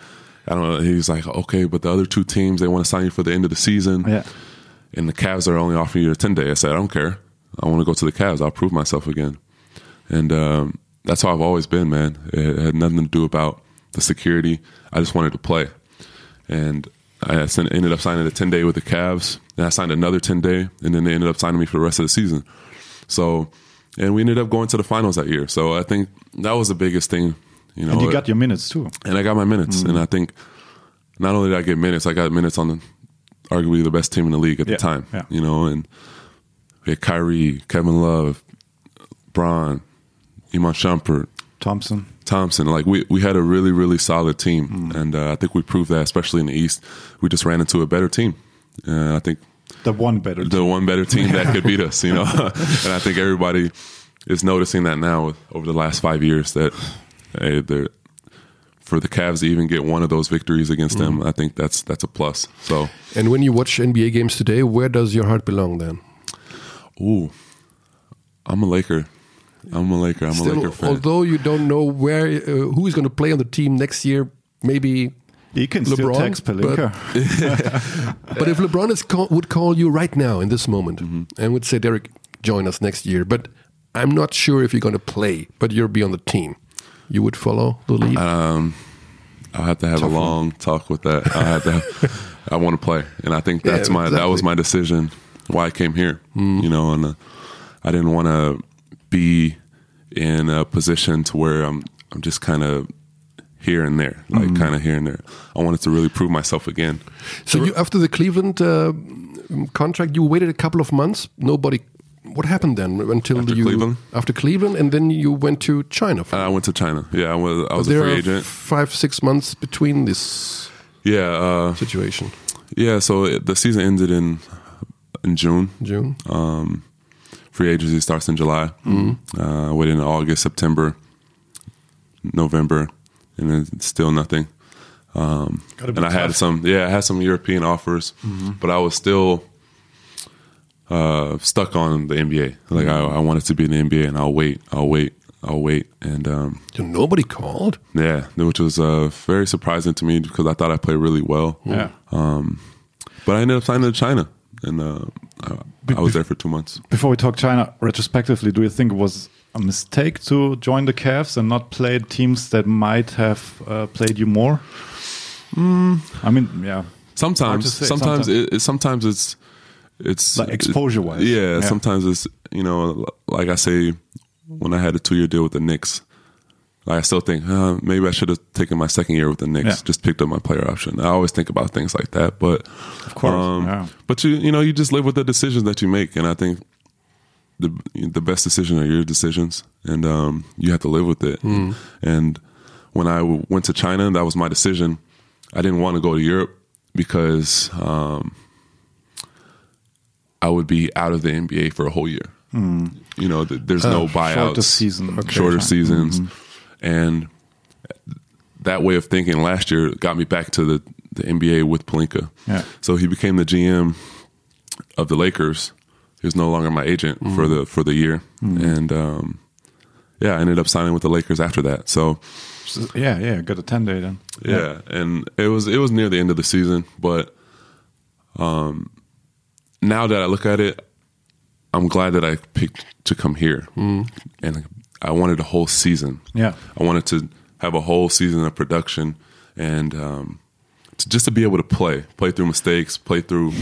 I don't know. He's like, okay, but the other two teams, they want to sign you for the end of the season. Yeah. And the Cavs are only offering you a 10 day. I said, I don't care. I want to go to the Cavs. I'll prove myself again. And um, that's how I've always been, man. It had nothing to do about the security. I just wanted to play. And I sent- ended up signing a 10 day with the Cavs. And I signed another 10 day. And then they ended up signing me for the rest of the season. So, and we ended up going to the finals that year. So I think that was the biggest thing. You know, And you got your minutes too. and I got my minutes. Mm-hmm. And I think not only did I get minutes, I got minutes on the arguably the best team in the league at Yeah, the time. yeah. You know, and we had Kyrie, Kevin Love, Bron, Iman Shumpert, Thompson. Thompson. Like we, we had a really, really solid team. And uh, I think we proved that, especially in the East. We just ran into a better team. And I think The one better. the one better team that could beat us, you know. (laughs) (laughs) and I think everybody is noticing that now over the last five years that hey, they're for the Cavs to even get one of those victories against them, I think that's that's a plus. So, And when you watch NBA games today, where does your heart belong then? ooh, I'm a Laker. I'm a Laker. I'm a Laker fan. although you don't know where uh, who is going to play on the team next year, maybe. He can still LeBron, text Pelinka. (laughs) But if LeBron is call, would call you right now in this moment Mm-hmm. and would say, "Derrick, join us next year," but I'm not sure if you're going to play, but you'll be on the team, you would follow the lead. Uh, I'll have to have a long talk with that. I have to. (laughs) I want to play, and I think Yeah, that's my that was my decision why I came here. You know, and uh, I didn't want to be in a position to where I'm I'm just kind of here and there, like kind of here and there. I wanted to really prove myself again. So you, after the Cleveland uh, contract, you waited a couple of months. Nobody. What happened then until After you Cleveland? after Cleveland, and then you went to China? For, I went to China. Yeah, I was I was a there free agent. five six months between this Yeah, uh, situation. yeah. So it, the season ended in in June. June. Free agency starts in July. Uh, waited in August, September, November, and then still nothing. Um, Gotta be and I had some, yeah, I had some European offers, but I was still uh, stuck on the NBA. Like I, I wanted to be in the NBA, and I'll wait, I'll wait, I'll wait, and um, So nobody called. yeah, which was uh, very surprising to me because I thought I played really well. Yeah. But I ended up signing to China, and uh, I, I was there for two months. Before we talk China, retrospectively, do you think it was a mistake to join the Cavs and not play teams that might have uh, played you more? I mean, yeah, Sometimes, sometimes, sometimes. It, it, sometimes it's it's Like exposure-wise. Yeah, Yeah. sometimes it's you know, like I say, when I had a two year deal with the Knicks, I still think uh, maybe I should have taken my second year with the Knicks, Yeah. just picked up my player option. I always think about things like that, but of course, yeah. But you you know, you just live with the decisions that you make, and I think the the best decisions are your decisions, and um, you have to live with it. And when I w- went to China, that was my decision. I didn't want to go to Europe because um, I would be out of the NBA for a whole year. You know, th- there's no buyouts, shorter season. Okay. shorter Fine. seasons, and that way of thinking last year got me back to the, the NBA with Pelinka. Yeah. So he became the GM of the Lakers. He was no longer my agent for the for the year, and um, yeah, I ended up signing with the Lakers after that. So yeah, yeah, got a ten day then. yeah, and it was it was near the end of the season, but um, now that I look at it, I'm glad that I picked to come here, and I wanted a whole season. Yeah. I wanted to have a whole season of production, and um, to, just to be able to play, play through mistakes, play through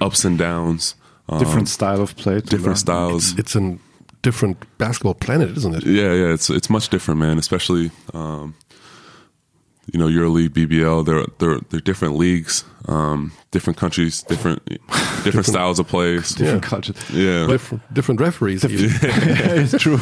ups and downs, um, different style of play. to learn. different styles. It's a different basketball planet, isn't it? Yeah, yeah, it's it's much different, man. Especially, um, you know, EuroLeague, BBL. They're they're they're different leagues, um, different countries, different different styles of plays. Different culture. Yeah, Different, different referees. even. (laughs) (laughs) it's true.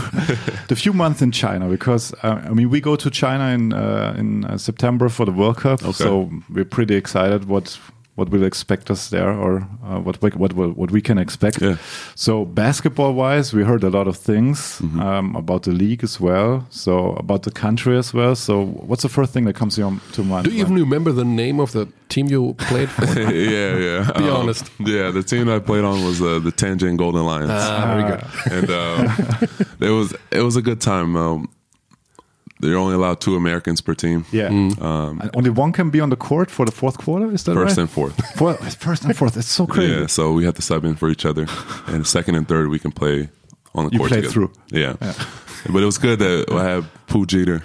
the few months in China, because uh, I mean, we go to China in uh, in uh, September for the World Cup, so we're pretty excited what what will expect us there, or uh, what we, what what what we can expect. Yeah. So basketball wise, we heard a lot of things Mm-hmm. um, about the league as well. So about the country as well. So what's the first thing that comes to your to mind? Do you even remember the name of the team you played for? (laughs) yeah, yeah. Be Um, honest. Yeah, the team I played on was uh, the Tianjin Golden Lions. Ah, very good. and uh, (laughs) it was it was a good time. Um, they're only allowed two Americans per team. Yeah. And only one can be on the court for the fourth quarter. Is that Um, First right? and fourth. (laughs) Four- first and fourth. It's so crazy. Yeah, so we have to sub in for each other, (laughs) and second and third we can play on the You court played together. through. Yeah. but it was good that I had Pooh Jeter.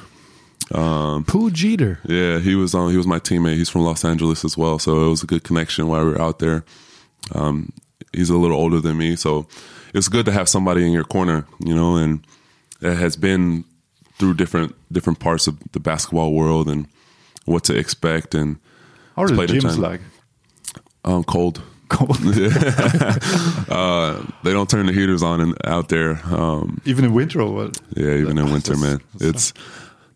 Pooh Jeter. Yeah, he was on. He was my teammate. He's from Los Angeles as well, so it was a good connection while we were out there. Um, he's a little older than me, so it's good to have somebody in your corner, you know, and it has been through different different parts of the basketball world and what to expect and How are the gyms like? um, cold. Cold. (laughs) uh, they don't turn the heaters on in, out there. Um, Even in winter or what? Yeah, even in winter, man. It's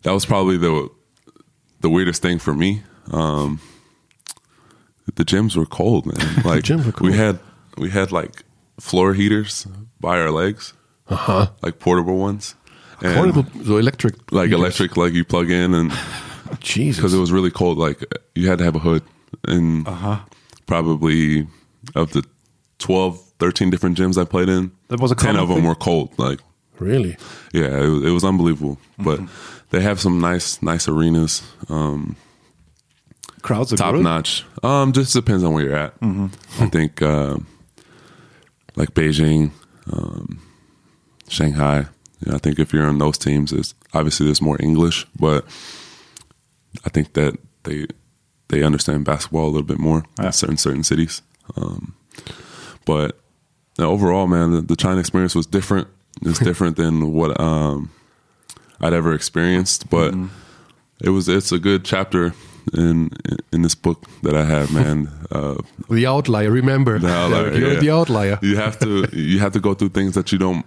that was probably the the weirdest thing for me. Um, the gyms were cold, man. (laughs) Like gyms were cold. we had we had like floor heaters by our legs, Uh huh. like portable ones, and Portable, so electric. like electric, like you plug in, and (laughs) Jesus. because it was really cold, like you had to have a hood, and Uh-huh. probably of the 12, 13 different gyms I played in, That was a ten of them thing? were cold, like. really. Yeah, it, was- it was unbelievable. But they have some nice, nice arenas, um, Crowds are top good. notch. Um, just depends on where you're at. I think uh, like Beijing, um, Shanghai. You know, I think if you're on those teams, it's obviously there's more English, but I think that they they understand basketball a little bit more Yeah. in certain certain cities. Um, but now overall, man, the, the China experience was different. It's (laughs) different than what um, I'd ever experienced, but it was it's a good chapter in in this book that I have, man. (laughs) Uh, The outlier. Remember, the outlier, (laughs) You're yeah. the outlier. you have to you have to go through things that you don't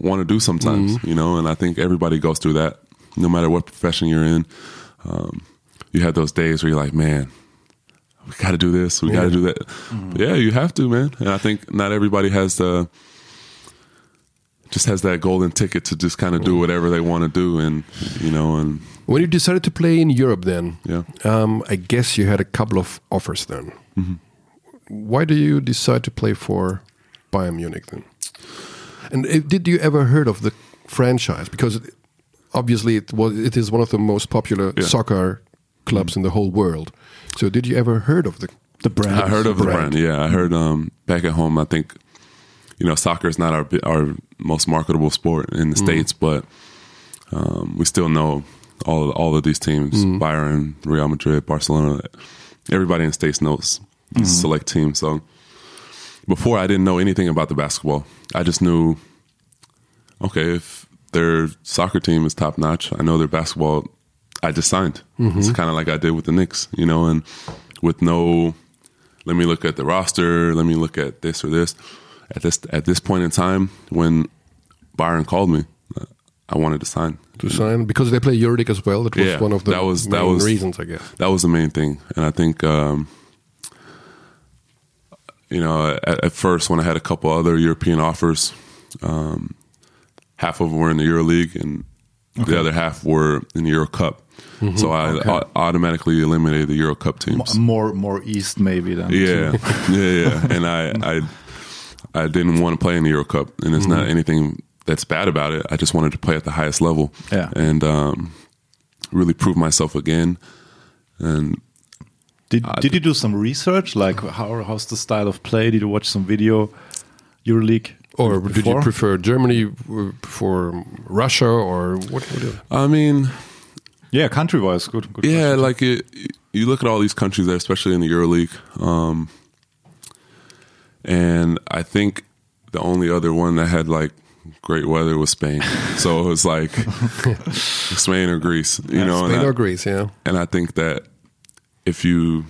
want to do sometimes, Mm-hmm. you know. And I think everybody goes through that, no matter what profession you're in. Um, you have those days where you're like, man, we got to do this, we got to do that. Mm-hmm. Yeah, you have to, man. And I think not everybody has the just has that golden ticket to just kind of do whatever they want to do, and you know, and When you decided to play in Europe, then, Yeah. um, I guess you had a couple of offers then. Mm-hmm. Why do you decide to play for Bayern Munich then? And uh, did you ever heard of the franchise? Because it, obviously it was it is one of the most popular Yeah. soccer clubs in the whole world. So did you ever heard of the The brand. I heard of the brand. Yeah, I heard um, back at home. I think you know soccer is not our our most marketable sport in the states, but um, we still know all all of these teams: Bayern, Real Madrid, Barcelona. Everybody in the states knows these select team. So before, I didn't know anything about the basketball. I just knew, okay, if their soccer team is top notch, I know their basketball. I just signed. It's kind of like I did with the Knicks, you know, and with no let me look at the roster, let me look at this or this. At this at this point in time, when Bayern called me, uh, I wanted to sign. to sign because they play Euroleague as well? That was Yeah, one of the that was- that main was- reasons, I guess. That was the main thing, and I think um, you know at, at first when I had a couple other European offers, um, half of them were in the EuroLeague and the other half were in the Euro Cup. So I Okay. au- automatically eliminated the Euro Cup teams. More more east maybe than Yeah, yeah, yeah. And I, (laughs) I, I didn't want to play in the Euro Cup, and it's not anything that's bad about it. I just wanted to play at the highest level, Yeah. and um, really prove myself again. And Did Did you do some research? Like how how's the style of play? Did you watch some video? EuroLeague. Or did you prefer Germany uh, before Russia or what? what I mean, Yeah, country wise, good. good yeah, question. like it, you look at all these countries there, especially in the EuroLeague, um, and I think the only other one that had like great weather was Spain. (laughs) so it was like Spain or Greece, you know. and Spain I- or Greece? Yeah. And I think that if you,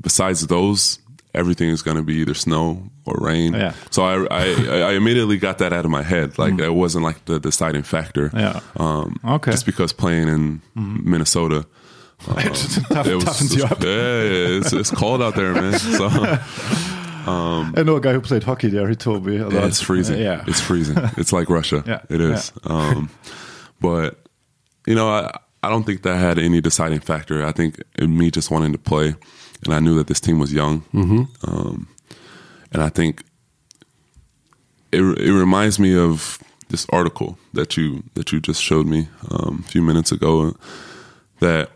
besides those, everything is going to be either snow or rain. Yeah. So I, I, I immediately got that out of my head. Like it wasn't like the deciding factor. Yeah. Um, Okay. Just because playing in Minnesota (laughs) Tough, It was, toughens you up. yeah, yeah, it's, it's cold out there, man. So I know a guy who played hockey there. He told me. About, yeah, it's freezing. yeah, it's freezing. It's like Russia. (laughs) Yeah, it is. Um, but you know, I I don't think that had any deciding factor. I think in me just wanting to play, and I knew that this team was young, um, and I think it it reminds me of this article that you that you just showed me um, a few minutes ago that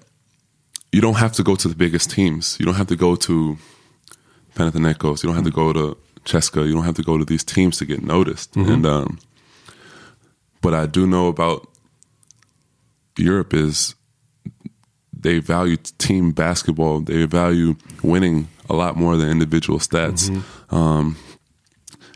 you don't have to go to the biggest teams. You don't have to go to Panathinaikos. You don't have to go to CSKA. You don't have to go to these teams to get noticed. And um, but I do know about Europe is they value team basketball. They value winning a lot more than individual stats. Um,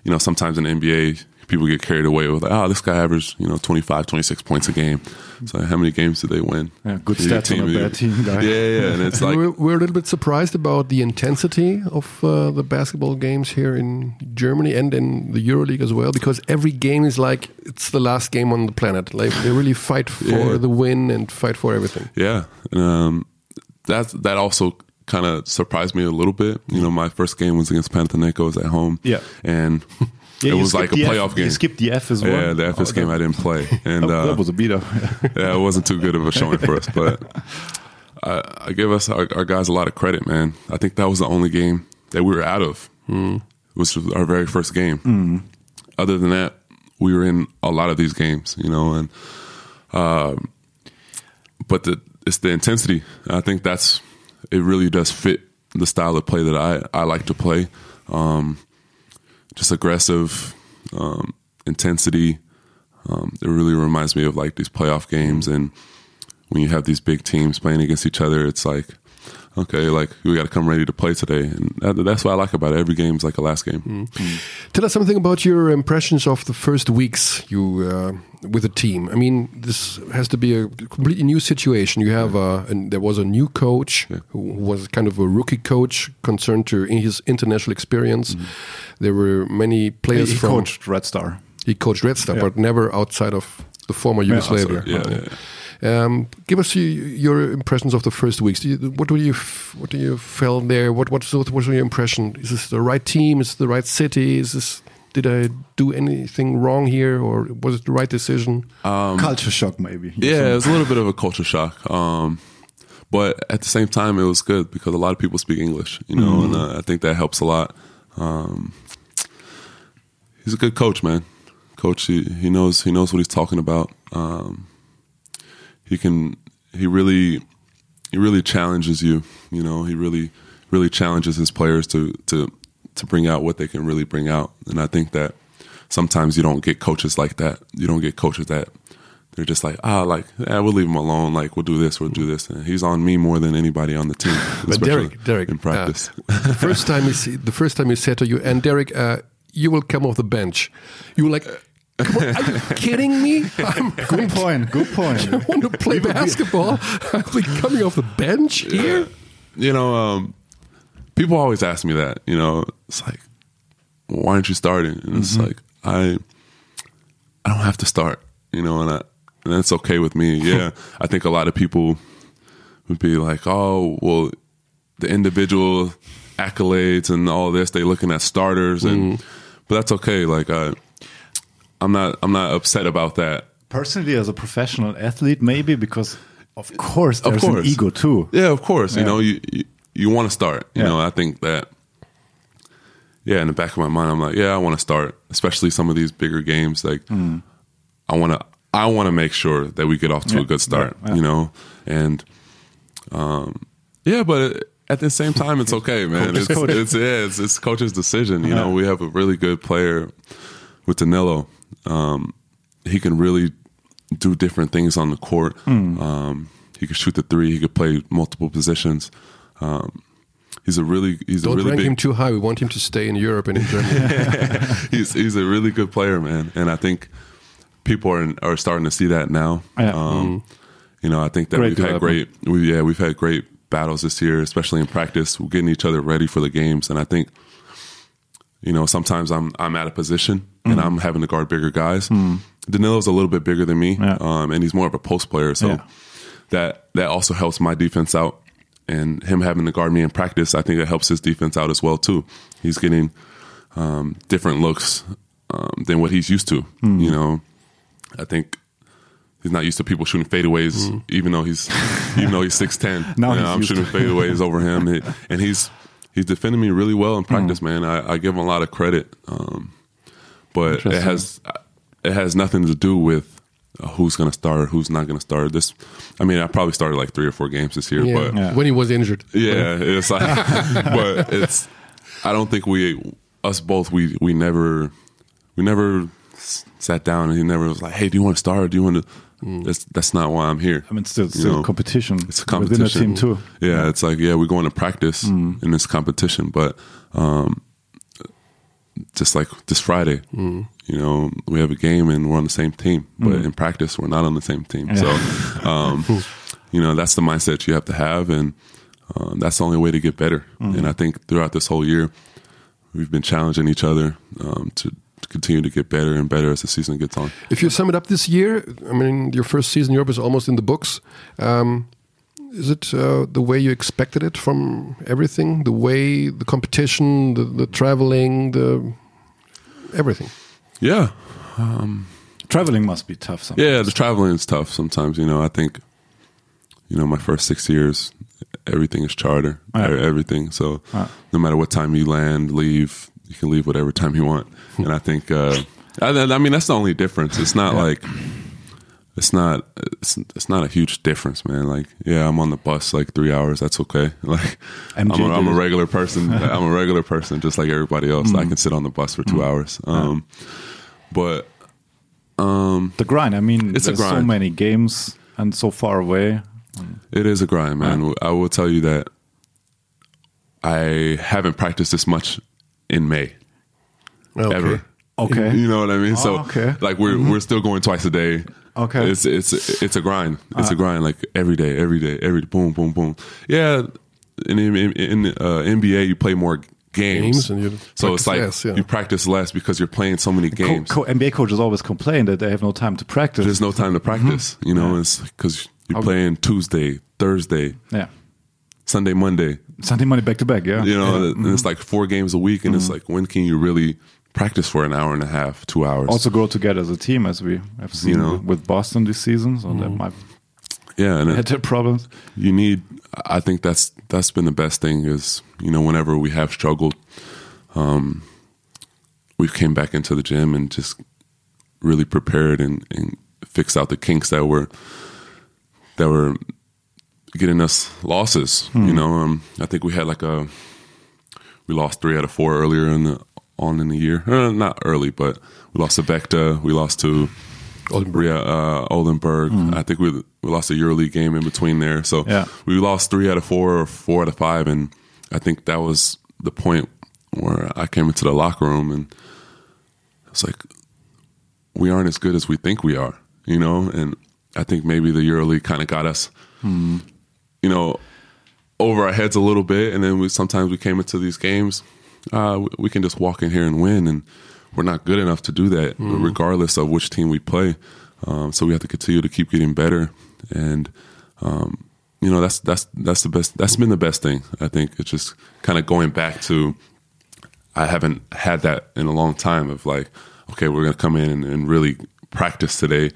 you know, sometimes in the NBA, people get carried away with, oh, this guy averaged, you know, 25, 26 points a game. So how many games did they win? Yeah, good Your stats on a bad team guy. Yeah, yeah. And it's like, we're, we're a little bit surprised about the intensity of uh, the basketball games here in Germany and in the EuroLeague as well, because every game is like it's the last game on the planet. Like they really fight (laughs) for Yeah. the win and fight for everything. Yeah, and, um, that that also kind of surprised me a little bit. You know, my first game was against Panathinaikos at home. Yeah. and Yeah, it was like a playoff F, game. You skipped the F as well. yeah, the FS Oh, game I didn't play, (laughs) and that, uh, that was a beat up. (laughs) yeah, it wasn't too good of a showing for us. (laughs) But I, I give us our, our guys a lot of credit, man. I think that was the only game that we were out of, which was our very first game. Other than that, we were in a lot of these games, you know, and um, but the it's the intensity. I think that's it. Really does fit the style of play that I I like to play. Um, just aggressive um, intensity. Um, it really reminds me of like these playoff games, and when you have these big teams playing against each other, it's like, okay, like we got to come ready to play today, and that, that's what I like about it. Every game is like a last game. Tell us something about your impressions of the first weeks you uh, with the team. I mean, this has to be a completely new situation. You have uh, and there was a new coach who was kind of a rookie coach concerned to in his international experience. There were many players he from coached Red Star. he coached Red Star, Yeah. but never outside of the former Yugoslavia. yeah, yeah. Um, give us your, your impressions of the first weeks. Do you, what do you what do you feel there? What what what was your impression? Is this the right team? Is it the right city? Is this did I do anything wrong here, or was it the right decision? Culture shock, maybe. Yeah, it was a little bit of a culture shock. Um, but at the same time, it was good because a lot of people speak English, you know, and uh, I think that helps a lot. Um, he's a good coach, man. Coach, he, he knows he knows what he's talking about. Um, he can he really he really challenges you. You know, he really really challenges his players to to to bring out what they can really bring out. And I think that sometimes you don't get coaches like that. You don't get coaches that they're just like, ah, like, yeah, we'll leave him alone. Like, we'll do this, we'll do this. And he's on me more than anybody on the team. (laughs) But Derrick, Derrick, in practice. uh, the first time you see, the first time you said to you, and Derrick, uh, you will come off the bench. You were like, "Come are you kidding me? (laughs) I'm Good point. Good point. (laughs) I want to play basketball. (laughs) I'm like coming off the bench here. you know, um, people always ask me that. You know, it's like, well, why aren't you starting? And it's like, I, I don't have to start. You know, and I, and that's okay with me. Yeah, I think a lot of people would be like, oh, well, the individual accolades and all this. They looking at starters, and but that's okay. Like, I, I'm not, I'm not upset about that. Personally, as a professional athlete, maybe because of course Of there's course. an ego too. Yeah, of course. You know, you you, you want to start. You Yeah. know, I think that. Yeah, in the back of my mind, I'm like, yeah, I want to start, especially some of these bigger games. Like, Hmm. I want to, I want to make sure that we get off to Yeah, a good start. yeah, yeah. You know, and um, yeah, but at the same time, it's okay, man. It's, it's yeah, it's, it's coach's decision. You know, we have a really good player with Danilo. Um, he can really do different things on the court. Hmm. Um, he could shoot the three. He could play multiple positions. Um, he's a really he's a Don't really rank big him too high. We want him to stay in Europe and in Germany. (laughs) he's he's a really good player, man. And I think people are are starting to see that now. Yeah. Um, You know, I think that Great we've had great we yeah we've had great battles this year, especially in practice. We're getting each other ready for the games, and I think you know sometimes I'm I'm at a position and I'm having to guard bigger guys. Danilo's a little bit bigger than me, Yeah. um, and he's more of a post player, so. Yeah. that that also helps my defense out. And him having to guard me in practice, I think that helps his defense out as well too. He's getting um, different looks um, than what he's used to. You know, I think he's not used to people shooting fadeaways, even though he's (laughs) even though he's six ten. (laughs) Now he's I'm shooting (laughs) fadeaways over him, and he's he's defending me really well in practice, man. I, I give him a lot of credit, um, but it has it has nothing to do with. uh, Who's going to start? Who's not going to start? This, I mean, I probably started like three or four games this year, Yeah. but Yeah. When he was injured. yeah, it's like, (laughs) but it's. I don't think we, us both, we we never, we never sat down and he never was like, "Hey, do you want to start? Do you want to?" That's that's not why I'm here. I mean, it's still, You still know, competition. It's a competition within the team too. Yeah, it's like yeah, we're going to practice Mm. in this competition, but um, just like this Friday, Mm. you know, we have a game and we're on the same team, but in practice we're not on the same team. So, um, (laughs) you know, that's the mindset you have to have, and um, that's the only way to get better. Mm. And I think throughout this whole year, we've been challenging each other um, to. to Continue to get better and better as the season gets on. If you sum it up this year, I mean, your first season in Europe is almost in the books. Um, is it uh, the way you expected it from everything? The way, the competition, the, the traveling, the everything. Yeah, Traveling must be tough. Sometimes. Yeah, the traveling is tough sometimes. You know, I think, you know, my first six years, everything is charter, Yeah. everything. So Yeah. no matter what time you land, leave, you can leave whatever time you want. and I think, uh, I, I mean, that's the only difference. It's not like, it's not, it's, it's not a huge difference, man. Like, yeah, I'm on the bus like three hours. That's okay. (laughs) Like, I'm a, I'm a regular person. (laughs) I'm a regular person, just like everybody else. I mm. can sit on the bus for two mm. hours. Um, but um, The grind. I mean, It's a there's so many games and so far away. It is a grind, man. I will tell you that I haven't practiced this much in May Okay. ever. Okay. (laughs) You know what I mean? Oh, so Oh, okay. like we're mm-hmm. we're still going twice a day. Okay. It's it's it's a grind. It's a uh, grind like every day, every day, every boom, boom, boom. Yeah. In in, in uh, NBA you play more games. Games so it's like less, yeah. you practice less because you're playing so many games. co- NBA coaches always complain that they have no time to practice. There's no time to mm-hmm. practice, you know, it's because you're playing Tuesday, Thursday, yeah. Sunday, Monday. Sunday, Monday, back to back. Yeah. You know, Yeah. and it's mm-hmm. like four games a week, and it's mm-hmm. like when can you really practice for an hour and a half, two hours? Also grow together as a team, as we have seen You know. with Boston this season. So that might yeah, and had it, their problems. you need. I think that's that's been the best thing is you know whenever we have struggled, um, we've came back into the gym and just really prepared and, and fixed out the kinks that were that were getting us losses. You know, um, I think we had like a we lost three out of four earlier in the on in the year. Uh, not early, but we lost to Vechta. We lost to Oldenburg. yeah, uh, Oldenburg. I think we we lost a EuroLeague game in between there. So Yeah. we lost three out of four or four out of five, and I think that was the point where I came into the locker room and it's like we aren't as good as we think we are, you know. And I think maybe the EuroLeague kind of got us, you know, over our heads a little bit, and then we sometimes we came into these games, uh, we, can just walk in here and win, and we're not good enough to do that, regardless of which team we play. Um, so we have to continue to keep getting better, and um, you know that's that's that's the best. That's been the best thing. I think it's just kind of going back to. I haven't had that in a long time. Of like, okay, we're gonna come in and, and really practice today.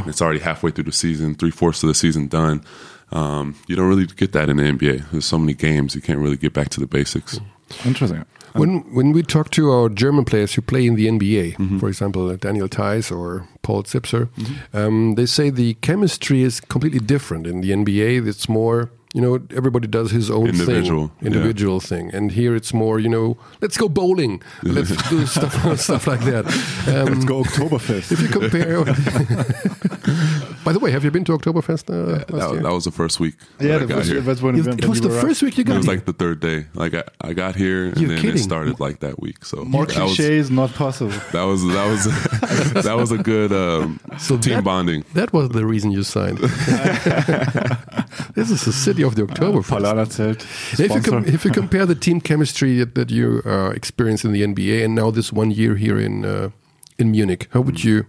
And It's already halfway through the season, three fourths of the season done. Um, you don't really get that in the NBA. There's so many games you can't really get back to the basics. Interesting. When when we talk to our German players who play in the NBA, for example, uh, Daniel Theis or Paul Zipser, um, they say the chemistry is completely different in the NBA. It's more, you know, everybody does his own Individual, thing, individual thing, and here it's more, you know, let's go bowling, (laughs) let's do stuff (laughs) stuff like that. Um, Let's go Oktoberfest. If you compare, (laughs) by the way, have you been to Oktoberfest uh, last That, year? that was the first week. yeah, that I that got was, here. that's when, it, it was the first week you got. It was here. like the third day. Like I, I got here and You're then kidding. it started like that week. So More that was, cliches, not possible. (laughs) that was that was (laughs) that was a good um, So team that- bonding. That was the reason you signed. (laughs) this is the city of the Oktoberfest. Paulaner Zelt. if, you com- if you compare the team chemistry that, that you uh, experienced in the NBA and now this one year here in uh, in Munich, how would you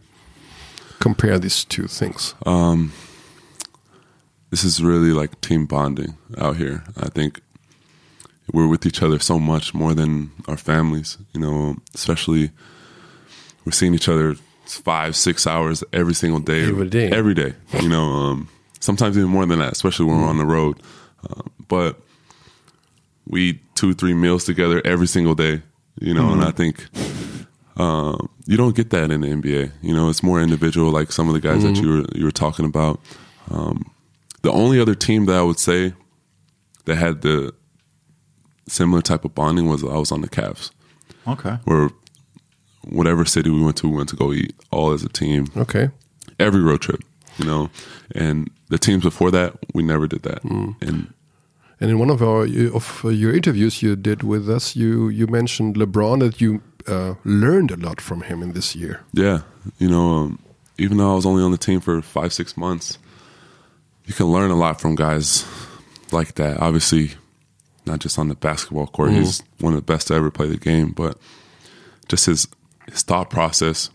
compare these two things? this is really like team bonding out here. I think we're with each other so much more than our families. You know, especially we're seeing each other five, six hours every single day, Every day. every day. You know, um, sometimes even more than that, especially when we're on the road. Um, but we eat two, three meals together every single day. You know, and I think um, you don't get that in the NBA. You know, it's more individual, like some of the guys that you were you were talking about. Um, the only other team that I would say that had the similar type of bonding was I was on the Cavs, Okay. where whatever city we went to, we went to go eat all as a team, Okay. every road trip. You know, and the teams before that, we never did that. And And in one of our of your interviews you did with us, you you mentioned LeBron that you uh, learned a lot from him in this year. Yeah, you know, um, even though I was only on the team for five, six months, you can learn a lot from guys like that. Obviously, not just on the basketball court. He's one of the best to ever play the game, but just his his thought process.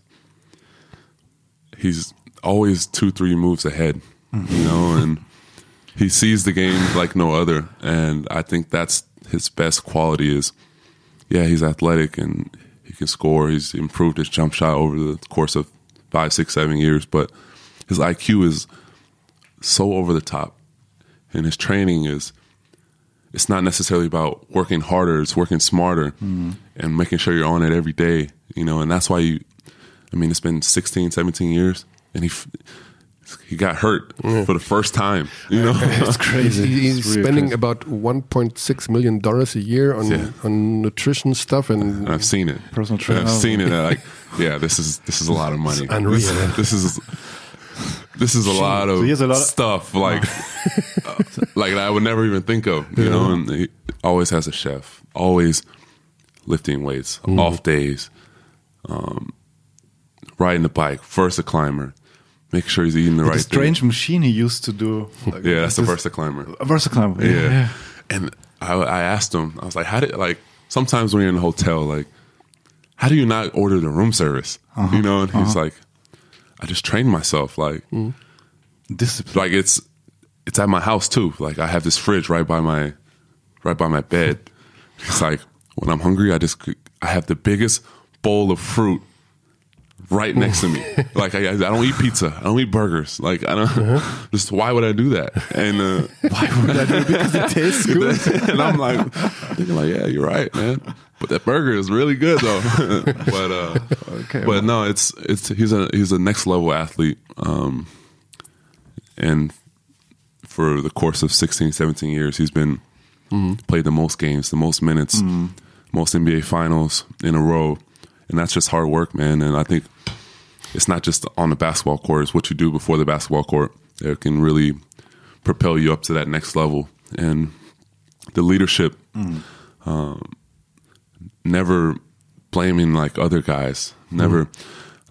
He's always two, three moves ahead, you know, and he sees the game like no other. And I think that's his best quality is, yeah, he's athletic and he can score. He's improved his jump shot over the course of five, six, seven years, but his IQ is so over the top, and his training is. It's not necessarily about working harder; it's working smarter mm-hmm. and making sure you're on it every day. You know, and that's why you. I mean, it's been 16, 17 years, and he he got hurt for the first time. You know, (laughs) It's crazy. He- He's It's really spending crazy. about 1.6 million dollars a year on Yeah. on nutrition stuff and And I've seen it. Personal And trainer. I've seen it. and like, yeah, this is this is a lot of money. It's unreal. This, this is this is a lot of So he has a lot of- stuff like uh, (laughs) like that I would never even think of. You know, and he always has a chef. Always lifting weights, Mm. off days, um, riding the bike, first a climber, make sure he's eating the The right strange machine he used to do. thing. (laughs) Yeah, that's the Versa climber. Versaclimber. Yeah. And I, I asked him, I was like, how did, like, sometimes when you're in a hotel, like, how do you not order the room service? Uh-huh. You know? And he's uh-huh. like, I just trained myself. Like, mm-hmm. Discipline. like it's, it's at my house too. Like, I have this fridge right by my, right by my bed. (laughs) It's like, when I'm hungry, I just, I have the biggest bowl of fruit right next to me. (laughs) Like I, I don't eat pizza. I don't eat burgers. Like I don't. (laughs) Just why would I do that? And uh, (laughs) why would I do it? Because it tastes good. and I'm like thinking like, yeah, you're right, man. But that burger is really good though. but uh, Okay, but no, it's it's he's a he's a next level athlete. Um, and for the course of 16, 17 years, he's been played the most games, the most minutes, most NBA finals in a row. And that's just hard work, man. And I think it's not just on the basketball court, it's what you do before the basketball court that can really propel you up to that next level. And the leadership, um, never blaming like other guys, never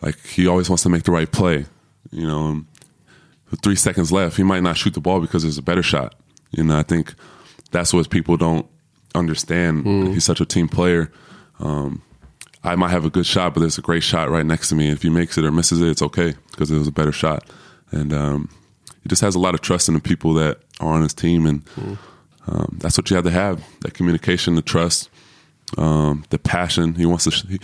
like he always wants to make the right play. You know, with three seconds left, he might not shoot the ball because there's a better shot. You know, I think that's what people don't understand. He's such a team player. Um, I might have a good shot, but there's a great shot right next to me. If he makes it or misses it, it's okay because it was a better shot. And um, he just has a lot of trust in the people that are on his team, and um, that's what you have to have: that communication, the trust, um, the passion. He wants to. He,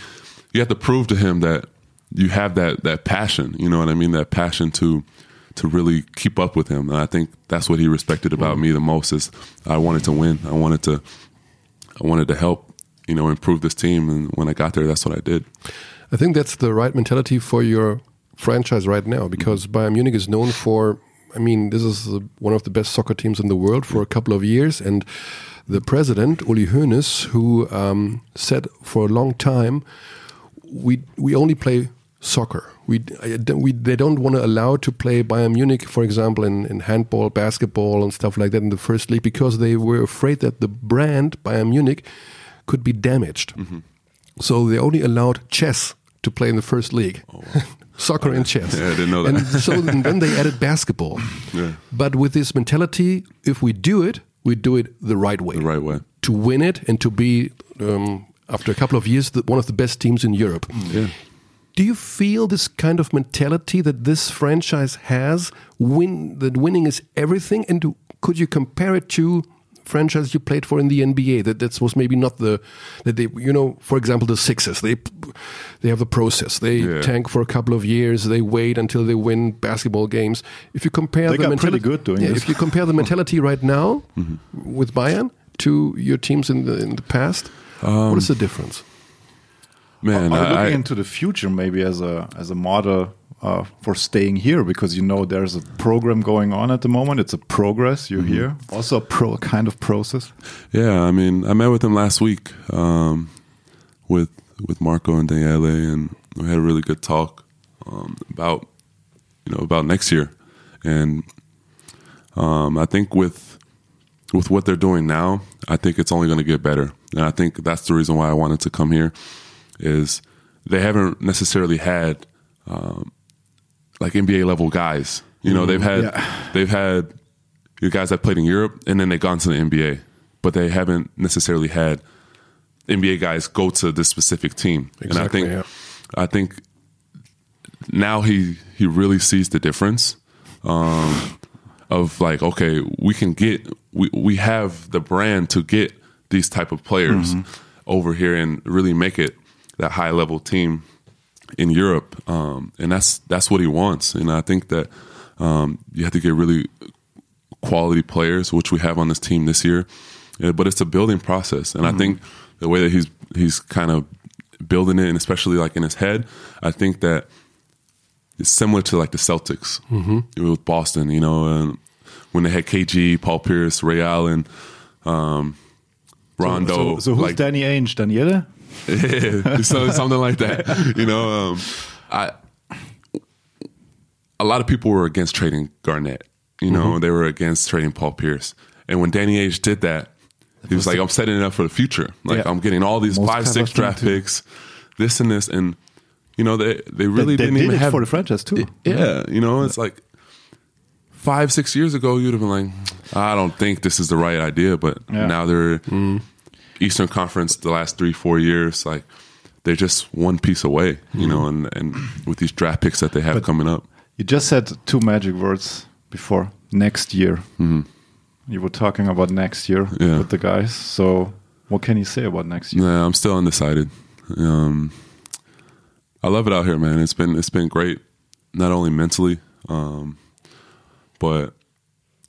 you have to prove to him that you have that that passion. You know what I mean? That passion to to really keep up with him. And I think that's what he respected about me the most. Is I wanted to win. I wanted to. I wanted to help. You know, improve this team. And when I got there, that's what I did. I think that's the right mentality for your franchise right now because Bayern Munich is known for. I mean, this is one of the best soccer teams in the world for a couple of years, and the president Uli Hoeneß, who um, said for a long time, we we only play soccer. We we they don't want to allow to play Bayern Munich, for example, in, in handball, basketball, and stuff like that in the first league because they were afraid that the brand Bayern Munich could be damaged. So they only allowed chess to play in the first league. (laughs) Soccer and chess. Yeah, I didn't know that. And so (laughs) then, they added basketball. But with this mentality, if we do it, we do it the right way. The right way. To win it and to be, um, after a couple of years, the, one of the best teams in Europe. Yeah. Do you feel this kind of mentality that this franchise has? Win that winning is everything, and do, could you compare it to franchise you played for in the NBA? That that was maybe not the that they you know for example the Sixers they they have the process they Yeah. tank for a couple of years they wait until they win basketball games. If you compare They the got pretty good doing yeah, this. if you compare the (laughs) mentality right now mm-hmm. with Bayern to your teams in the in the past, what is um, the difference? Man, Are you looking I, I, into the future maybe as a as a model uh, for staying here because you know there's a program going on at the moment. It's a progress. You're here, also a pro kind of process. yeah, I mean, I met with him last week um, with with Marco and Daniele, and we had a really good talk um, about you know about next year, and um, I think with with what they're doing now, I think it's only going to get better, and I think that's the reason why I wanted to come here. Is they haven't necessarily had um, like NBA level guys. You know, they've had Yeah. they've had you guys that played in Europe, and then they've gone to the NBA, but they haven't necessarily had NBA guys go to this specific team. and I think yeah. I think now he he really sees the difference um, of like okay we can get we we have the brand to get these type of players over here and really make it that high level team in Europe um, and that's that's what he wants. And I think that um, you have to get really quality players which we have on this team this year. Yeah, but it's a building process. And I think the way that he's he's kind of building it and especially like in his head I think that it's similar to like the Celtics with Boston, you know, and when they had KG, Paul Pierce, Ray Allen, um, Rondo, So, so who's like Danny Ainge? Daniele? (laughs) so something like that, you know. Um, I a lot of people were against trading Garnett, you know, Mm-hmm. they were against trading Paul Pierce, and when Danny Ainge did that, he was like, "I'm setting it up for the future. Like Yeah. I'm getting all these Most five, six draft picks, this and this, and." You know they they really they didn't did even it have for the franchise too. yeah, you know, it's like five, six years ago, you'd have been like, I don't think this is the right idea. But Yeah. now they're Eastern Conference the last three, four years, like they're just one piece away, you know, and, and with these draft picks that they have coming up. You just said two magic words before next year. You were talking about next year Yeah. with the guys. So what can you say about next year? Yeah, I'm still undecided. Um, I love it out here, man. It's been it's been great, not only mentally, um, but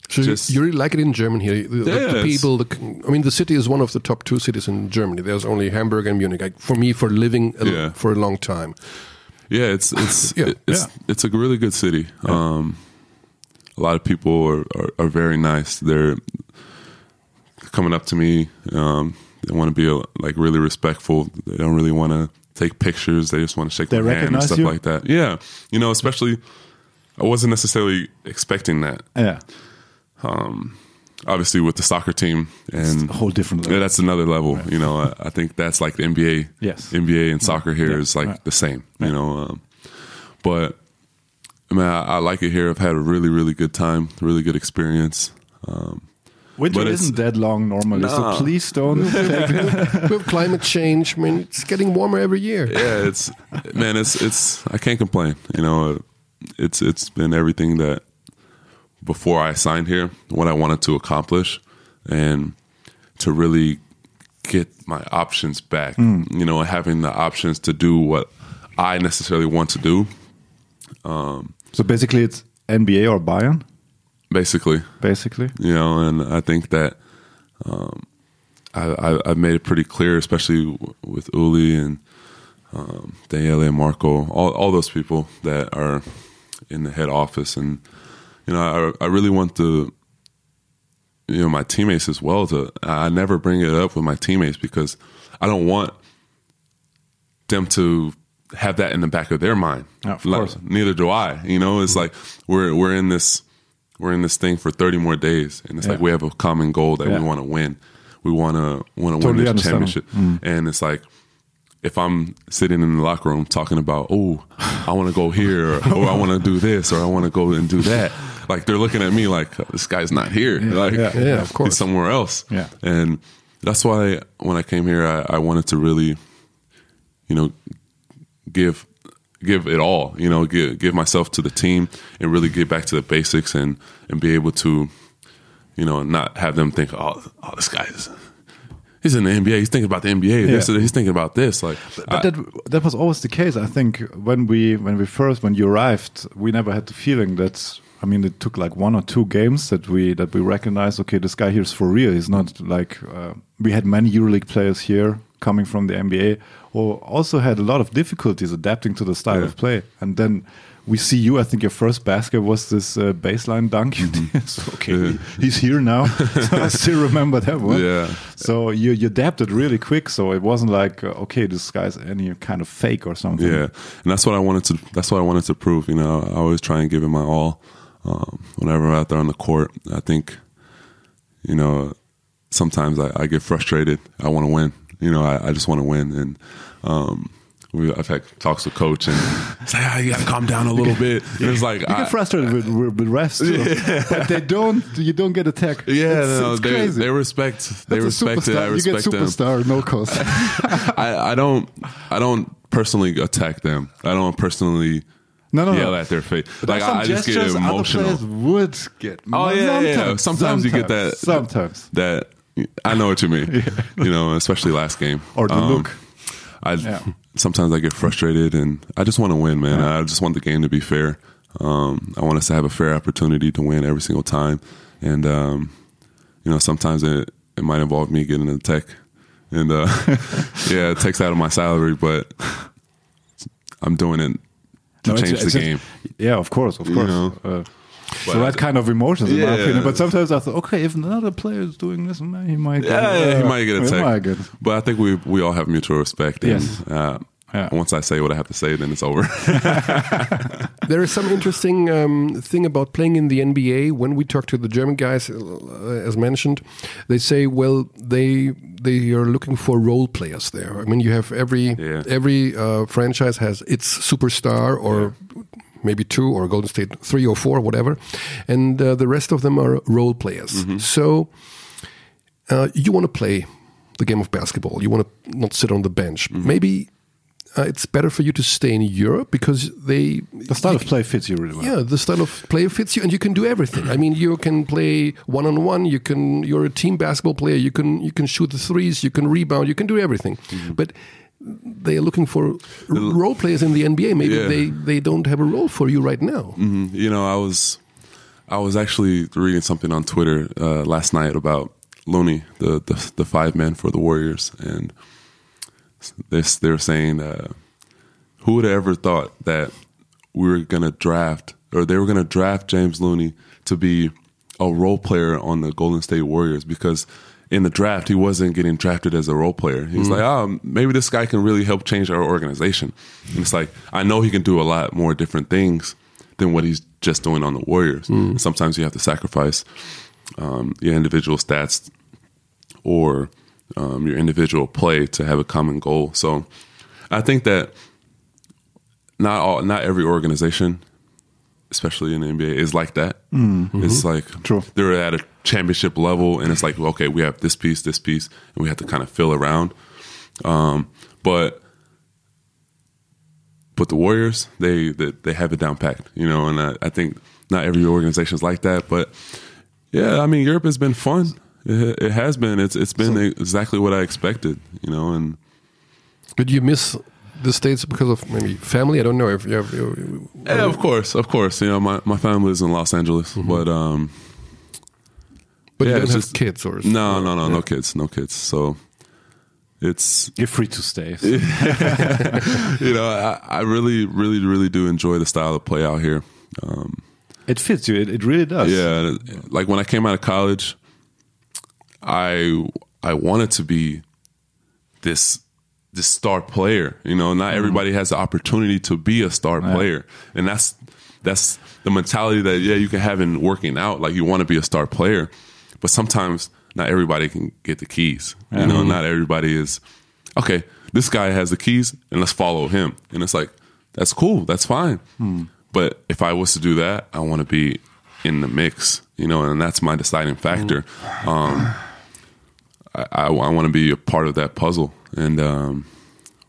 So you- Just- you really like it in Germany here. The, the- Yeah, the it's- people, the, I mean, the city is one of the top two cities in Germany. There's only Hamburg and Munich. Like, for me, for living a, Yeah. for a long time. Yeah, it's it's (laughs) Yeah, it's yeah. it's a really good city. Um, a lot of people are, are, are very nice. They're coming up to me. Um, they want to be uh, like really respectful. They don't really want to take pictures. They just want to shake They my hand and stuff you? like that. Yeah, you know, especially I wasn't necessarily expecting that. Yeah, Obviously, with the soccer team and a whole different yeah, level. that's another level. You know, I, I think that's like the NBA. Yes. NBA and soccer here is Yeah. like Right. the same. You know, um, but I mean, I, I like it here. I've had a really, really good time, really good experience. Um, Winter but isn't that long normally, No. so please don't. (laughs) take it. With climate change, I mean, it's getting warmer every year. yeah, it's man, it's it's. I can't complain. You know, it's it's been everything that before I signed here, what I wanted to accomplish, and to really get my options back. You know, having the options to do what I necessarily want to do. so basically, it's NBA or Bayern. Basically, Basically, you know, and I think that um, I, I, I've made it pretty clear, especially w- with Uli and um, Daniele and Marco, all, all those people that are in the head office, and you know, I, I really want the you know my teammates as well to. I never bring it up with my teammates because I don't want them to have that in the back of their mind. Of Like, course. neither do I. You know, it's mm-hmm. like we're we're in this we're in this thing for 30 more days and it's Yeah. like we have a common goal that Yeah. we want to win we want to want to win this championship mm-hmm. and it's like if i'm sitting in the locker room talking about oh i want to go here or, or i want to do this or i want to go and do that (laughs) like they're looking at me like oh, this guy's not here like Yeah. Yeah, of course. he's somewhere else Yeah. and that's why when i came here i, I wanted to really you know give give it all. You know, give give myself to the team and really get back to the basics and and be able to, you know, not have them think, oh, oh this guy is. He's in the NBA. He's thinking about the NBA. This, Yeah. he's thinking about this. Like, But I- that that was always the case. I think when we when we first when you arrived, we never had the feeling that. I mean, it took like one or two games that we that we recognized. Okay, this guy here's for real. He's not like uh, we had many EuroLeague players here coming from the NBA, or also had a lot of difficulties adapting to the style Yeah. of play. And then we see you. I think your first basket was this uh, baseline dunk. you Mm-hmm. (laughs) so, okay, he's here now. so (laughs) (laughs) I still remember that one. Yeah. So you, you adapted really quick. So it wasn't like uh, okay, this guy's any kind of fake or something. Yeah, and that's what I wanted to. That's what I wanted to prove. You know, I always try and give it my all. Um, whenever I'm out there on the court, I think, you know, sometimes I, I get frustrated. I want to win. You know, I, I just want to win, and um, we, I've had talks with coach and (laughs) say, ah, you got to calm down a little bit. And it's like, You I- get frustrated with, with, with refs, too. but they don't. You don't get attacked. yeah, it's, no, it's they, crazy. they respect. They That's respect it. I superstar. You get respect them. superstar, no cost. (laughs) I, I don't. I don't personally attack them. I don't personally No, no, no. yell at their face. Like Some I, I just get emotional. would get. Oh yeah, yeah, yeah. Sometimes, you get that. Sometimes. that I know what you mean. (laughs) You know, especially last game Or the Um, look. I Yeah. sometimes I get frustrated and I just want to win, man. I just want the game to be fair. Um, I want us to have a fair opportunity to win every single time, and um, you know, sometimes it it might involve me getting a tech, and uh, (laughs) yeah, it takes out of my salary, but I'm doing it to No, change it's the just- game. Yeah, of course, of course. know? Uh, But so that kind of emotions, in my opinion. But sometimes I thought, okay, if another player is doing this, man, he might. Get, Yeah, yeah, he uh, might get he attacked. might get- But I think we we all have mutual respect. And, Yes. Uh, Yeah. Once I say what I have to say, then it's over. (laughs) There is some interesting um, thing about playing in the NBA. When we talk to the German guys, uh, as mentioned, they say, well, they they are looking for role players there. I mean, you have every Yeah. every uh, franchise has its superstar or. Maybe two or Golden State three or four, whatever, and uh, the rest of them are role players. So uh, you want to play the game of basketball. You want to not sit on the bench. Maybe uh, it's better for you to stay in Europe because they The style of play fits you really well. yeah, the style of play fits you, and you can do everything. I mean, you can play one on one. You can. You're a team basketball player. You can. You can shoot the threes. You can rebound. You can do everything. But they are looking for role players in the NBA. Maybe Yeah. they they don't have a role for you right now. Mhm. You know, I was I was actually reading something on Twitter uh, last night about Looney, the, the the five men for the Warriors, and this they're saying, uh, who would have ever thought that we were gonna draft or they were gonna draft James Looney to be a role player on the Golden State Warriors because. In the draft, he wasn't getting drafted as a role player. He's like, oh, maybe this guy can really help change our organization. And it's like, I know he can do a lot more different things than what he's just doing on the Warriors. And sometimes you have to sacrifice um, your individual stats or um, your individual play to have a common goal. So I think that not all, not every organization, especially in the NBA, is like that. It's like True. they're at a championship level, and it's like okay, we have this piece, this piece, and we have to kind of fill around. Um, but but the Warriors, they, they they have it down packed, you know, and I, I think not every organization is like that. But yeah, I mean, Europe has been fun. It, it has been. It's it's been exactly what I expected, you know, and did you miss the states because of maybe family. I don't know if you have. You, yeah, of course, of course, you know, my my family is in Los Angeles, but um, but yeah, you don't it's have just- kids or no, no, no, no kids, no kids. So it's You're free to stay. (laughs) (laughs) you know, I, I really, really, really do enjoy the style of play out here. Um, It fits you. It, it really does. Yeah, like when I came out of college, I I wanted to be this this star player. You know, not mm-hmm. everybody has the opportunity to be a star player, and that's that's the mentality that yeah you can have in working out. Like you want to be a star player, but sometimes not everybody can get the keys. You know, mm-hmm. not everybody is okay. This guy has the keys, and let's follow him. And it's like that's cool, that's fine. Hmm. But if I was to do that, I want to be in the mix. You know, and that's my deciding factor. Mm. Um, I, I, I want to be a part of that puzzle, and um,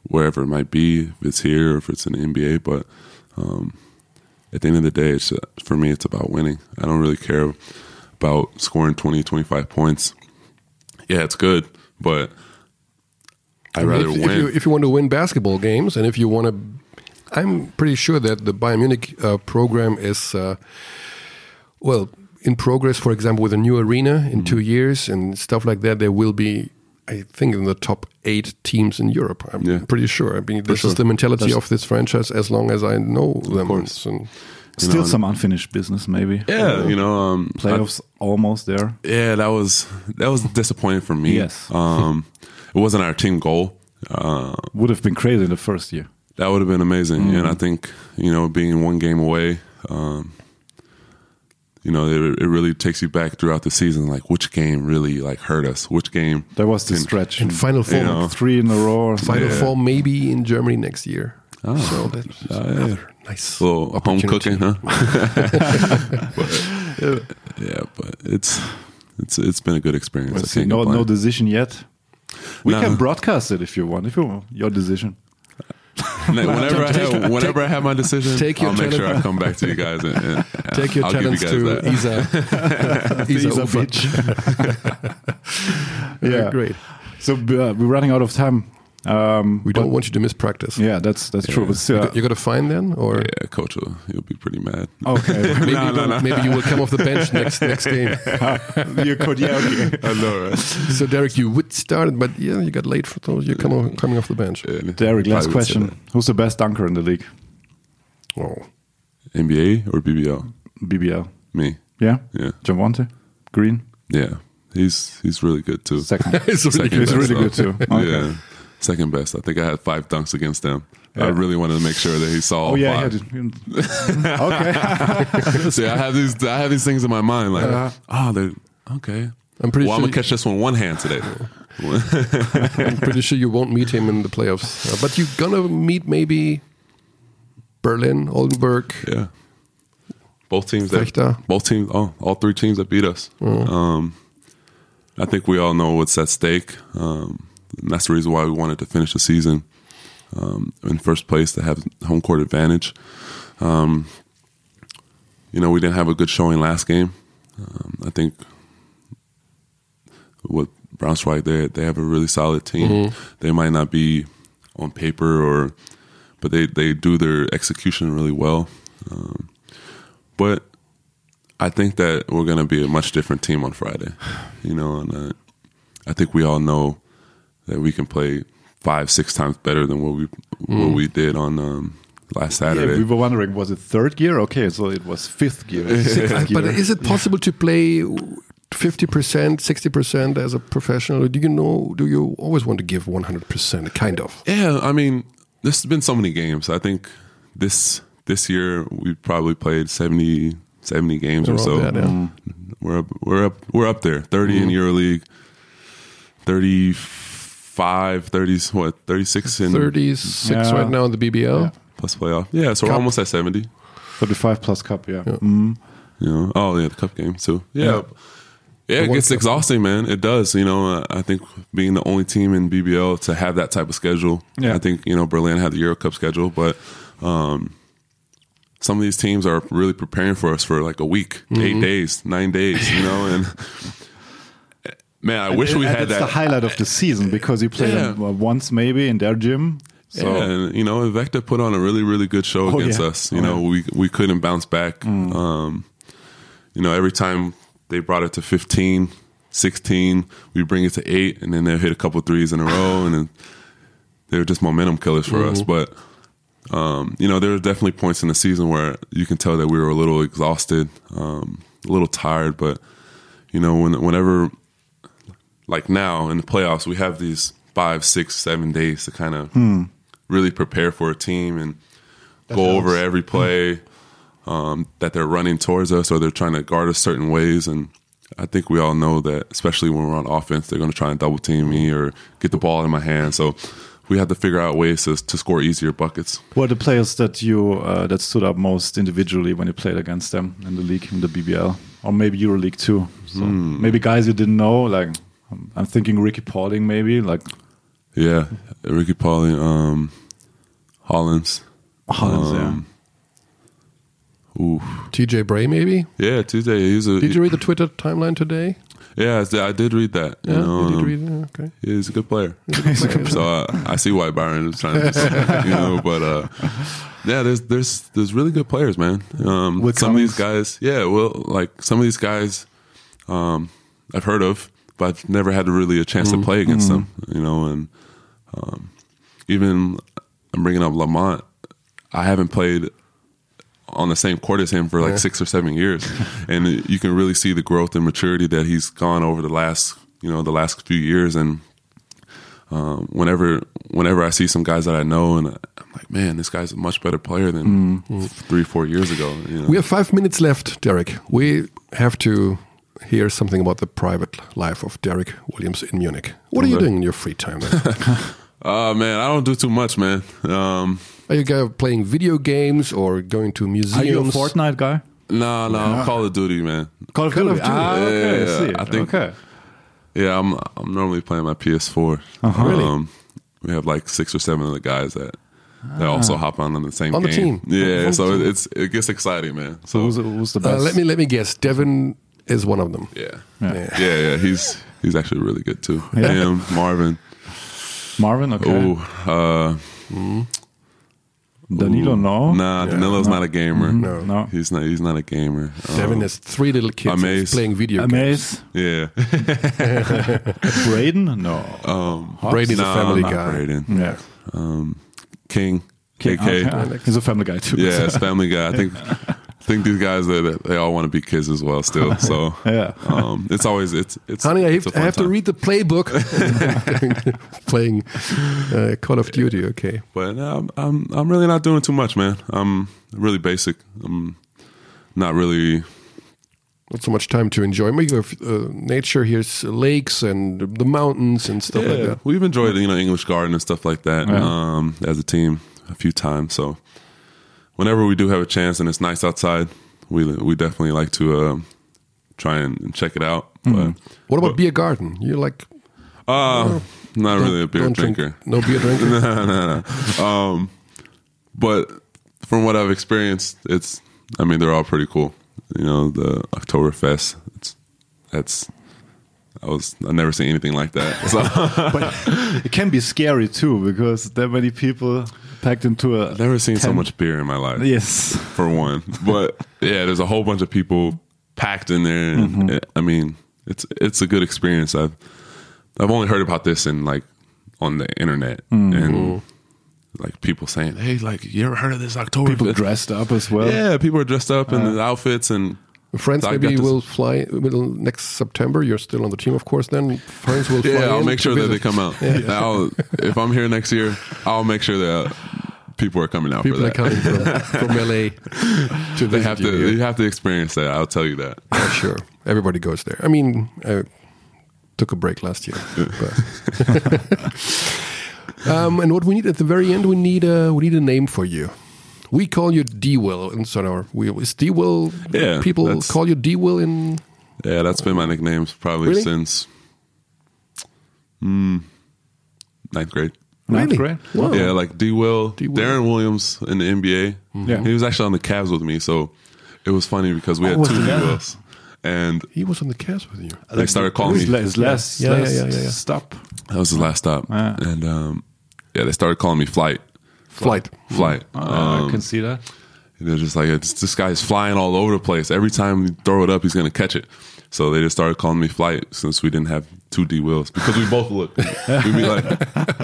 wherever it might be, if it's here or if it's in the NBA. But um, at the end of the day, it's, uh, for me, it's about winning. I don't really care about scoring 20, 25 points. Yeah, it's good, but I'd rather if, win. If you, if you want to win basketball games, and if you want to, I'm pretty sure that the Bayern Munich uh, program is, uh, well, in progress. For example, with a new arena Mm-hmm. in two years and stuff like that, there will be, I think, in the top eight teams in Europe. I'm Yeah. pretty sure. I mean, this sure. is the mentality That's- of this franchise as long as I know them. course. And Still some unfinished business, maybe. yeah, you know, um, I- Playoffs almost there. yeah, that was that was disappointing for me. Yes. um, (laughs) it wasn't our team goal. Uh, Would have been crazy in the first year. that would have been amazing, Mm-hmm. and I think you know, being one game away, um, you know, it, it really takes you back throughout the season. Like, which game really like hurt us? Which game? There was the can- stretch. and Final Four, You know, three in a row. Final something. Four maybe in Germany next year. Ah. so that's Oh, ah, yeah. nice little home opportunity. cooking, huh? (laughs) But, yeah, but it's it's it's been a good experience. I see. No, complain. no decision yet. We No. can broadcast it if you want. If you want your decision. (laughs) whenever I have, whenever I have my decision, take your I'll make sure I come back to you guys and, and (laughs) Take your I'll give you guys to that. Isa. (laughs) Isa, Isa Ufer. bitch. Yeah, great. So uh, we're running out of time. Um, We don't want you to miss practice. yeah, that's that's true. But still, You got a fine then, or Yeah, coach will he'll be pretty mad. okay. (laughs) maybe, you don't- maybe you will come off the bench next next game. (laughs) you could, yeah, okay. (laughs) I know, right? So Derrick, you would start, but yeah, you got late for those. You're coming coming off the bench. Derrick, last Probably would say question. Who's the best dunker in the league? Oh. NBA or BBL? BBL. Me. Yeah? Yeah. Javonte? Green? Yeah, he's he's really good too. Second. it's really Second He's really good too. Okay. Yeah, second best. I think I had five dunks against them. I really wanted to make sure that he saw. Oh all yeah, five. he had it. (laughs) okay. (laughs) See, I have these I have these things in my mind like, Uh-huh. oh, they're okay. I'm pretty well, I'm gonna catch this one one hand today. (laughs) I'm pretty sure you won't meet him in the playoffs, uh, but you're gonna meet maybe Berlin, Oldenburg. yeah, both teams. That, Vechta. both teams. Oh, all three teams that beat us. Um, I think we all know what's at stake. Um, and that's the reason why we wanted to finish the season um, in first place to have home court advantage. Um, you know, we didn't have a good showing last game. Um, I think with Braunschweig, they they have a really solid team. They might not be on paper or, but they they do their execution really well. Um, but I think that we're going to be a much different team on Friday. You know, and uh, I think we all know that we can play five, six times better than what we what we did on um, last Yeah, Saturday. we were wondering, was it third gear? Okay, so it was fifth gear. (laughs) Sixth But is it possible to play 50%, 60% as a professional? Do you know, do you always want to give 100%? Kind of. Yeah, I mean, there's been so many games. I think this this year we probably played 70, 70 games or so. that, yeah. Mm. We're up, we're up, we're up there. 30 in EuroLeague, 35, 30s, what, 36 in 36 Yeah. right now in the BBL. plus playoff. Yeah, so we're almost at 70. 35 plus cup, yeah. Mm. You know, oh yeah, the cup game too. Yeah, Yeah. yeah, it gets exhausting, man. It does. You know, uh, I think being the only team in BBL to have that type of schedule. Yeah. I think you know Berlin had the Euro Cup schedule, but um, some of these teams are really preparing for us for like a week, Mm-hmm. eight days, nine days. You know, and (laughs) man, I wish And- we had that. the highlight of the season because you play Yeah. them uh, once maybe in their gym. So Yeah, and you know, Vechta put on a really, really good show Oh, against yeah. us. You Oh, know. Mm. we we couldn't bounce back. Um, you know, every time they brought it to 15, 16, we bring it to eight, and then they'll hit a couple threes in a row, and then they were just momentum killers for us. Mm-hmm. But um, you know, there were definitely points in the season where you can tell that we were a little exhausted, um, a little tired. But you know, when whenever like now in the playoffs, we have these five, six, seven days to kind of really prepare for a team and go over every play um, that they're running towards us or they're trying to guard us certain ways. And I think we all know that, especially when we're on offense, they're going to try and double team me or get the ball in my hand. So we have to figure out ways to, to score easier buckets. what are the players that you uh, that stood up most individually when you played against them in the league, in the BBL, or maybe EuroLeague too? So Hmm. maybe guys you didn't know, like I'm- I'm thinking Rickey Paulding, maybe like Yeah, Rickey Paulding, um, Hollins. Hollins, um, Ooh, TJ Bray, maybe? yeah, Tuesday. He's a Did you read the Twitter timeline today? yeah. I did read that. you Yeah, know, you did um, read it? Okay. He's a good player. (laughs) so uh, I see why Byron is trying to, (laughs) you know, but uh, yeah, there's there's there's really good players, man. Um, With some of these guys, yeah, well, like some of these guys, um, I've heard of, but I've never had really a chance to play against them, you know, and um, even I'm bringing up Lamont. I haven't played on the same court as him for like six or seven years, (laughs) and you can really see the growth and maturity that he's gone over the last, you know, the last few years. And um, whenever, whenever I see some guys that I know, and I'm like, man, this guy's a much better player than three, four years ago. You know? We have five minutes left, Derrick. We have to hear something about the private life of Derrick Williams in Munich. What are you doing in your free time? Oh (laughs) Uh, man, I don't do too much, man. Um, are you guys playing video games or going to museums? Are you a Fortnite guy? no, no, Call of Duty, man. Call of Call Duty. of Duty. Ah, okay, Yeah, I see. I think- okay. Yeah, I'm I'm normally playing my PS4. Really? Um, we have like six or seven of the guys that that also hop on on the same On the game. team. Yeah, On so team. it's it gets exciting, man. So Who's, who's the Uh, best? let me let me guess. Devin is one of them. yeah. Yeah. yeah, yeah, He's he's actually really good too. Yeah. Him, Marvin. Marvin, okay. Oh, uh, Danilo, no. nah, Danilo's not a gamer. No. No. he's not. He's not a gamer. Devin Um, has three little kids Amaze. playing video games. Yeah. (laughs) Braydon, no. Um, Brady's a family not guy. Braydon. yeah. King. KK. Okay. He's a family guy too. Yeah, it's Family Guy. I think I (laughs) think these guys they, they all want to be kids as well still. So (laughs) Yeah. um, it's always it's it's Honey, I have, I have to read the playbook. (laughs) (laughs) playing uh, Call of Duty. Okay. But uh, I'm I'm really not doing too much, man. I'm really basic. I'm not really. Not so much time to enjoy. We have uh, nature. Here's lakes and the mountains and stuff like that. we've enjoyed you know English Garden and stuff like that Yeah. um, as a team a few times. So whenever we do have a chance and it's nice outside, we we definitely like to uh, try and, and check it out. Mm-hmm. But What about beer garden? You like uh, not really a beer don't drink- drinker. no beer drinker. (laughs) no, no, no. Um, but from what I've experienced, it's. I mean, they're all pretty cool. You know, the Oktoberfest. It's that's. I was. I never seen anything like that. (laughs) So but it can be scary too because there are many people packed into a. I've never seen so much beer in my life. Yes. for one. But yeah, there's a whole bunch of people packed in there, and Mm-hmm. it- I mean, it's it's a good experience. I've I've only heard about this in like on the internet Mm-hmm. and like people saying, "Hey, like you ever heard of this October?" People dressed up as well. Yeah, people are dressed up in the outfits and. Friends I maybe will fly will next September. You're still on the team, of course. Then friends will (laughs) fly. Yeah, I'll make sure that they come out. (laughs) I'll, if I'm here next year, I'll make sure that people are coming out People for are coming (laughs) from, from LA to they have you to. You have to experience that. I'll tell you that. Yeah, sure. Everybody goes there. I mean, I took a break last year. Um, and what we need at the very end, we need a we need a name for you. We call you D Will in Sonor. We is D Will. Yeah, people that's- call you D Will in. Yeah, that's been my nickname probably Really? since mm, ninth grade. Ninth Really? grade? Wow. Yeah, like D. Will, D. Will. Deron Williams in the NBA. Yeah. he was actually on the Cavs with me, so it was funny because we had two D Wills. and He was on the Cavs with you. they started calling His, me. la- his last, Yeah, yeah, last yeah, yeah, yeah. stop. That was his last stop, Yeah. and um, yeah, they started calling me Flight, Flight. Flight. Uh, Um, I can see that. And they're just like, it's, this guy's flying all over the place. Every time we throw it up, he's going to catch it. So they just started calling me Flight since we didn't have two D Wills because we both look. (laughs) We'd be like,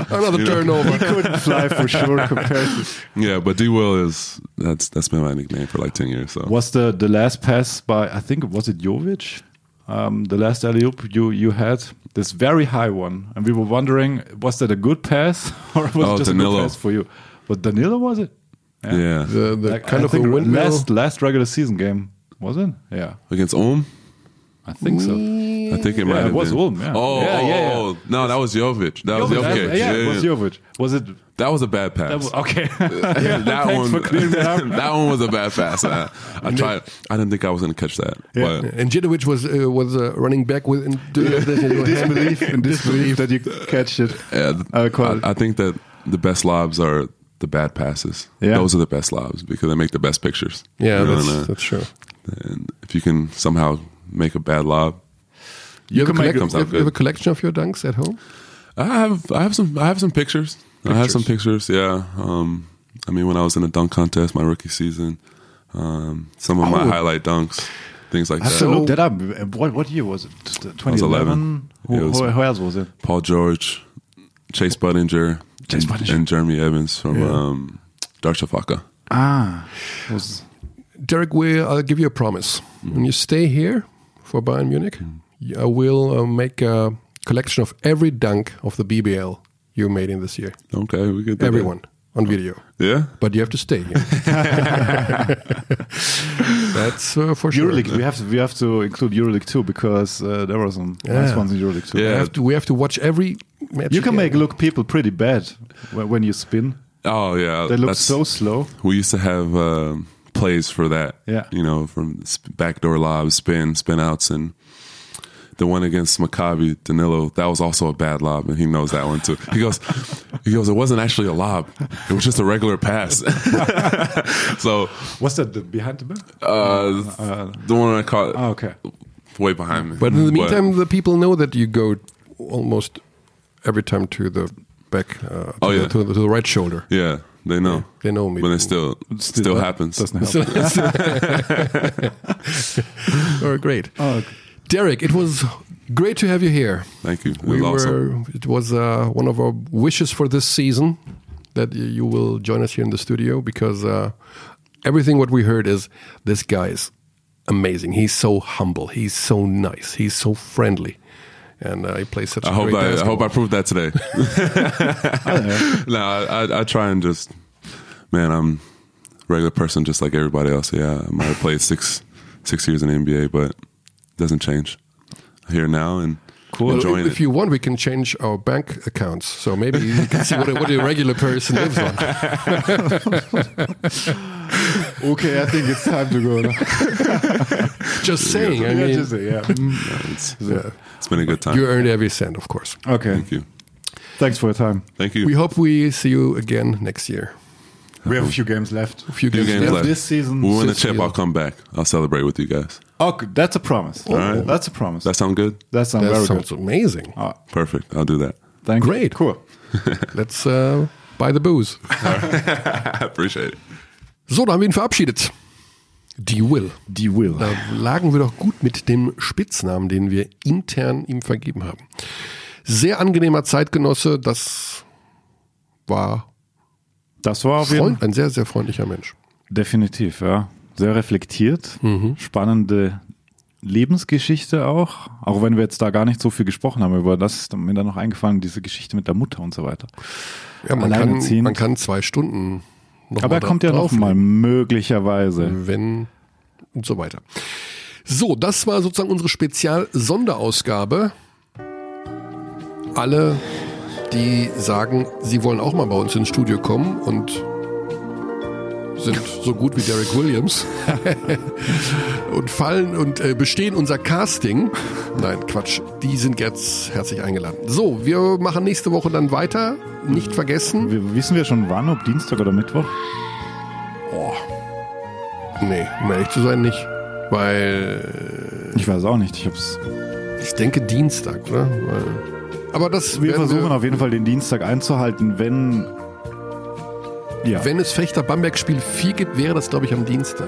Another You know. turnover. Couldn't fly for sure compared to. yeah, but D Will is that's that's been my nickname for like ten years. So Was the the last pass by I think was it Jovic? Um, the last alley oop you you had this very high one, and we were wondering was that a good pass (laughs) or was Oh, it just a Danilo. good pass for you? But Danilo was it? yeah, The, the Like, kind I of a think windmill. last last regular season game was it? Yeah. against Ulm. I think so. I think it might it have was been. Ulm, yeah. Oh, Yeah, oh, yeah, yeah. oh, no, that was Jovic. That was Jovic. yeah, it was Jovic. Was it? That was a bad pass. (laughs) That was, okay. that one, for clearing that up. (laughs) that one was a bad pass. I, I tried. I didn't think I was going to catch that. Yeah. But And Jidovic was uh, was uh, running back with in, (laughs) disbelief and disbelief that you catch it. yeah, I it. I, I think that the best lobs are the bad passes. Yeah. Those are the best lobs because they make the best pictures. Yeah, You know, that's, and, uh, that's true. and if you can somehow make a bad lob, You, have, a collect- it- comes out you have- have a collection of your dunks at home. I have I have some I have some pictures. I have some pictures. Yeah. Um, I mean, when I was in a dunk contest my rookie season, um, some of my Oh. highlight dunks, things like I that. to look that up. What what year was it? 2011. Who, It was- who, who else was it? Paul George, Chase Budinger, Chase and, and Jeremy Evans from um, Darüşşafaka. Ah, was Derrick, we, I'll give you a promise. When you stay here for Bayern Munich, I will uh, make a collection of every dunk of the BBL you made in this year. Okay, we could do Everyone on video. Yeah. But you have to stay here. (laughs) That's uh, for sure. EuroLeague. We have to we have to include EuroLeague too because uh, there were some Yeah. nice ones in EuroLeague too. We Yeah. have to, we have to watch every match. You can make look people pretty bad when, when you spin. Oh yeah. They look that's- so slow. We used to have um, plays for that. Yeah. You know, from sp- backdoor lobs, spin, spin outs, and the one against Maccabi, Danilo, that was also a bad lob, and he knows that one too. He goes, he goes, it wasn't actually a lob; it was just a regular pass. (laughs) so What's that? The behind the back? uh, the one I caught Oh, okay. way behind me. But in the meantime, the people know that you go almost every time to the back, uh, to, Oh, the, yeah. to, the, to the right shoulder. yeah, they know. They know me. But it still still, happens. Doesn't help. (laughs) oh, great. Oh, okay. Derrick, it was great to have you here. Thank you. It We was were. awesome. It was uh, one of our wishes for this season that you will join us here in the studio because uh, everything what we heard is this guy is amazing. He's so humble. He's so nice. He's so friendly, and uh, he plays such. I a hope great I, I hope I proved that today. (laughs) no, I, I, I try and just, man, I'm a regular person just like everybody else. Yeah, I might have played six six years in the NBA, but it doesn't change. Here now and Well, enjoying if it. you want, we can change our bank accounts. So maybe you can see what a, what a regular person lives on. (laughs) okay, I think it's time to go now. (laughs) Just saying. I Yeah, mean, just say, yeah. (laughs) Mm. it's, yeah. it's been a good time. you earned every cent, of course. Okay. Thank you. Thanks for your time. Thank you. We hope we see you again next year. We have a few games left. A few Few games games left. left. This season. we win the chip. season. I'll come back. I'll celebrate with you guys. Okay, that's a promise. right. That's a promise. That sound good? that sounds That very sounds good. amazing. Ah, Perfect. I'll do that. thank Great. you. Cool. (laughs) Let's uh, buy the booze. I (laughs) appreciate it. So, da haben wir ihn verabschiedet. Die Will. Die will. Da lagen wir doch gut mit dem Spitznamen, den wir intern ihm vergeben haben. Sehr angenehmer Zeitgenosse, das war Das war auf jeden Freund, ein sehr, sehr freundlicher Mensch. Definitiv, ja. Sehr reflektiert, Mhm. spannende Lebensgeschichte auch. Auch wenn wir jetzt da gar nicht so viel gesprochen haben über das, ist mir dann noch eingefallen, diese Geschichte mit der Mutter und so weiter. Ja, man, kann, man kann zwei Stunden noch Aber er kommt ja drauf noch mal nehmen, möglicherweise. wenn und so weiter. So, das war sozusagen unsere Spezial-Sonderausgabe. Alle, die sagen, sie wollen auch mal bei uns ins Studio kommen und sind so gut wie Derek Williams (laughs) und fallen und äh, bestehen unser Casting. Nein, Quatsch. Die sind jetzt herzlich eingeladen. So, wir machen nächste Woche dann weiter. Nicht vergessen. Wir, wissen wir schon wann, ob Dienstag oder Mittwoch? Nee, um ehrlich zu sein, nicht. Weil Ich weiß auch nicht. Ich hab's. ich denke Dienstag, oder? Weil, aber das Wir versuchen auf jeden Fall den Dienstag einzuhalten, wenn. Ja, Wenn es Fechter-Bamberg-Spiel 4 gibt, wäre das, glaube ich, am Dienstag.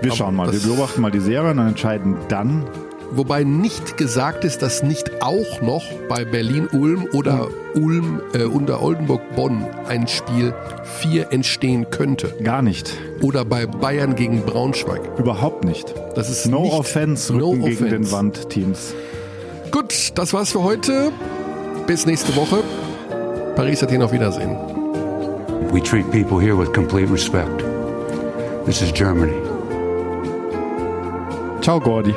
wir schauen mal. Wir beobachten mal die Serie und entscheiden dann. Wobei nicht gesagt ist, dass nicht auch noch bei Berlin-Ulm oder Ulm äh, unter Oldenburg-Bonn ein Spiel 4 entstehen könnte. Gar nicht. Oder bei Bayern gegen Braunschweig. Überhaupt nicht. Das ist No nicht, offense, no Rücken gegen den. Wandteams. Gut, das war's für heute. Bis nächste Woche. Paris Athen auf Wiedersehen. We treat people here with complete respect. This is Germany. Ciao, Gordi.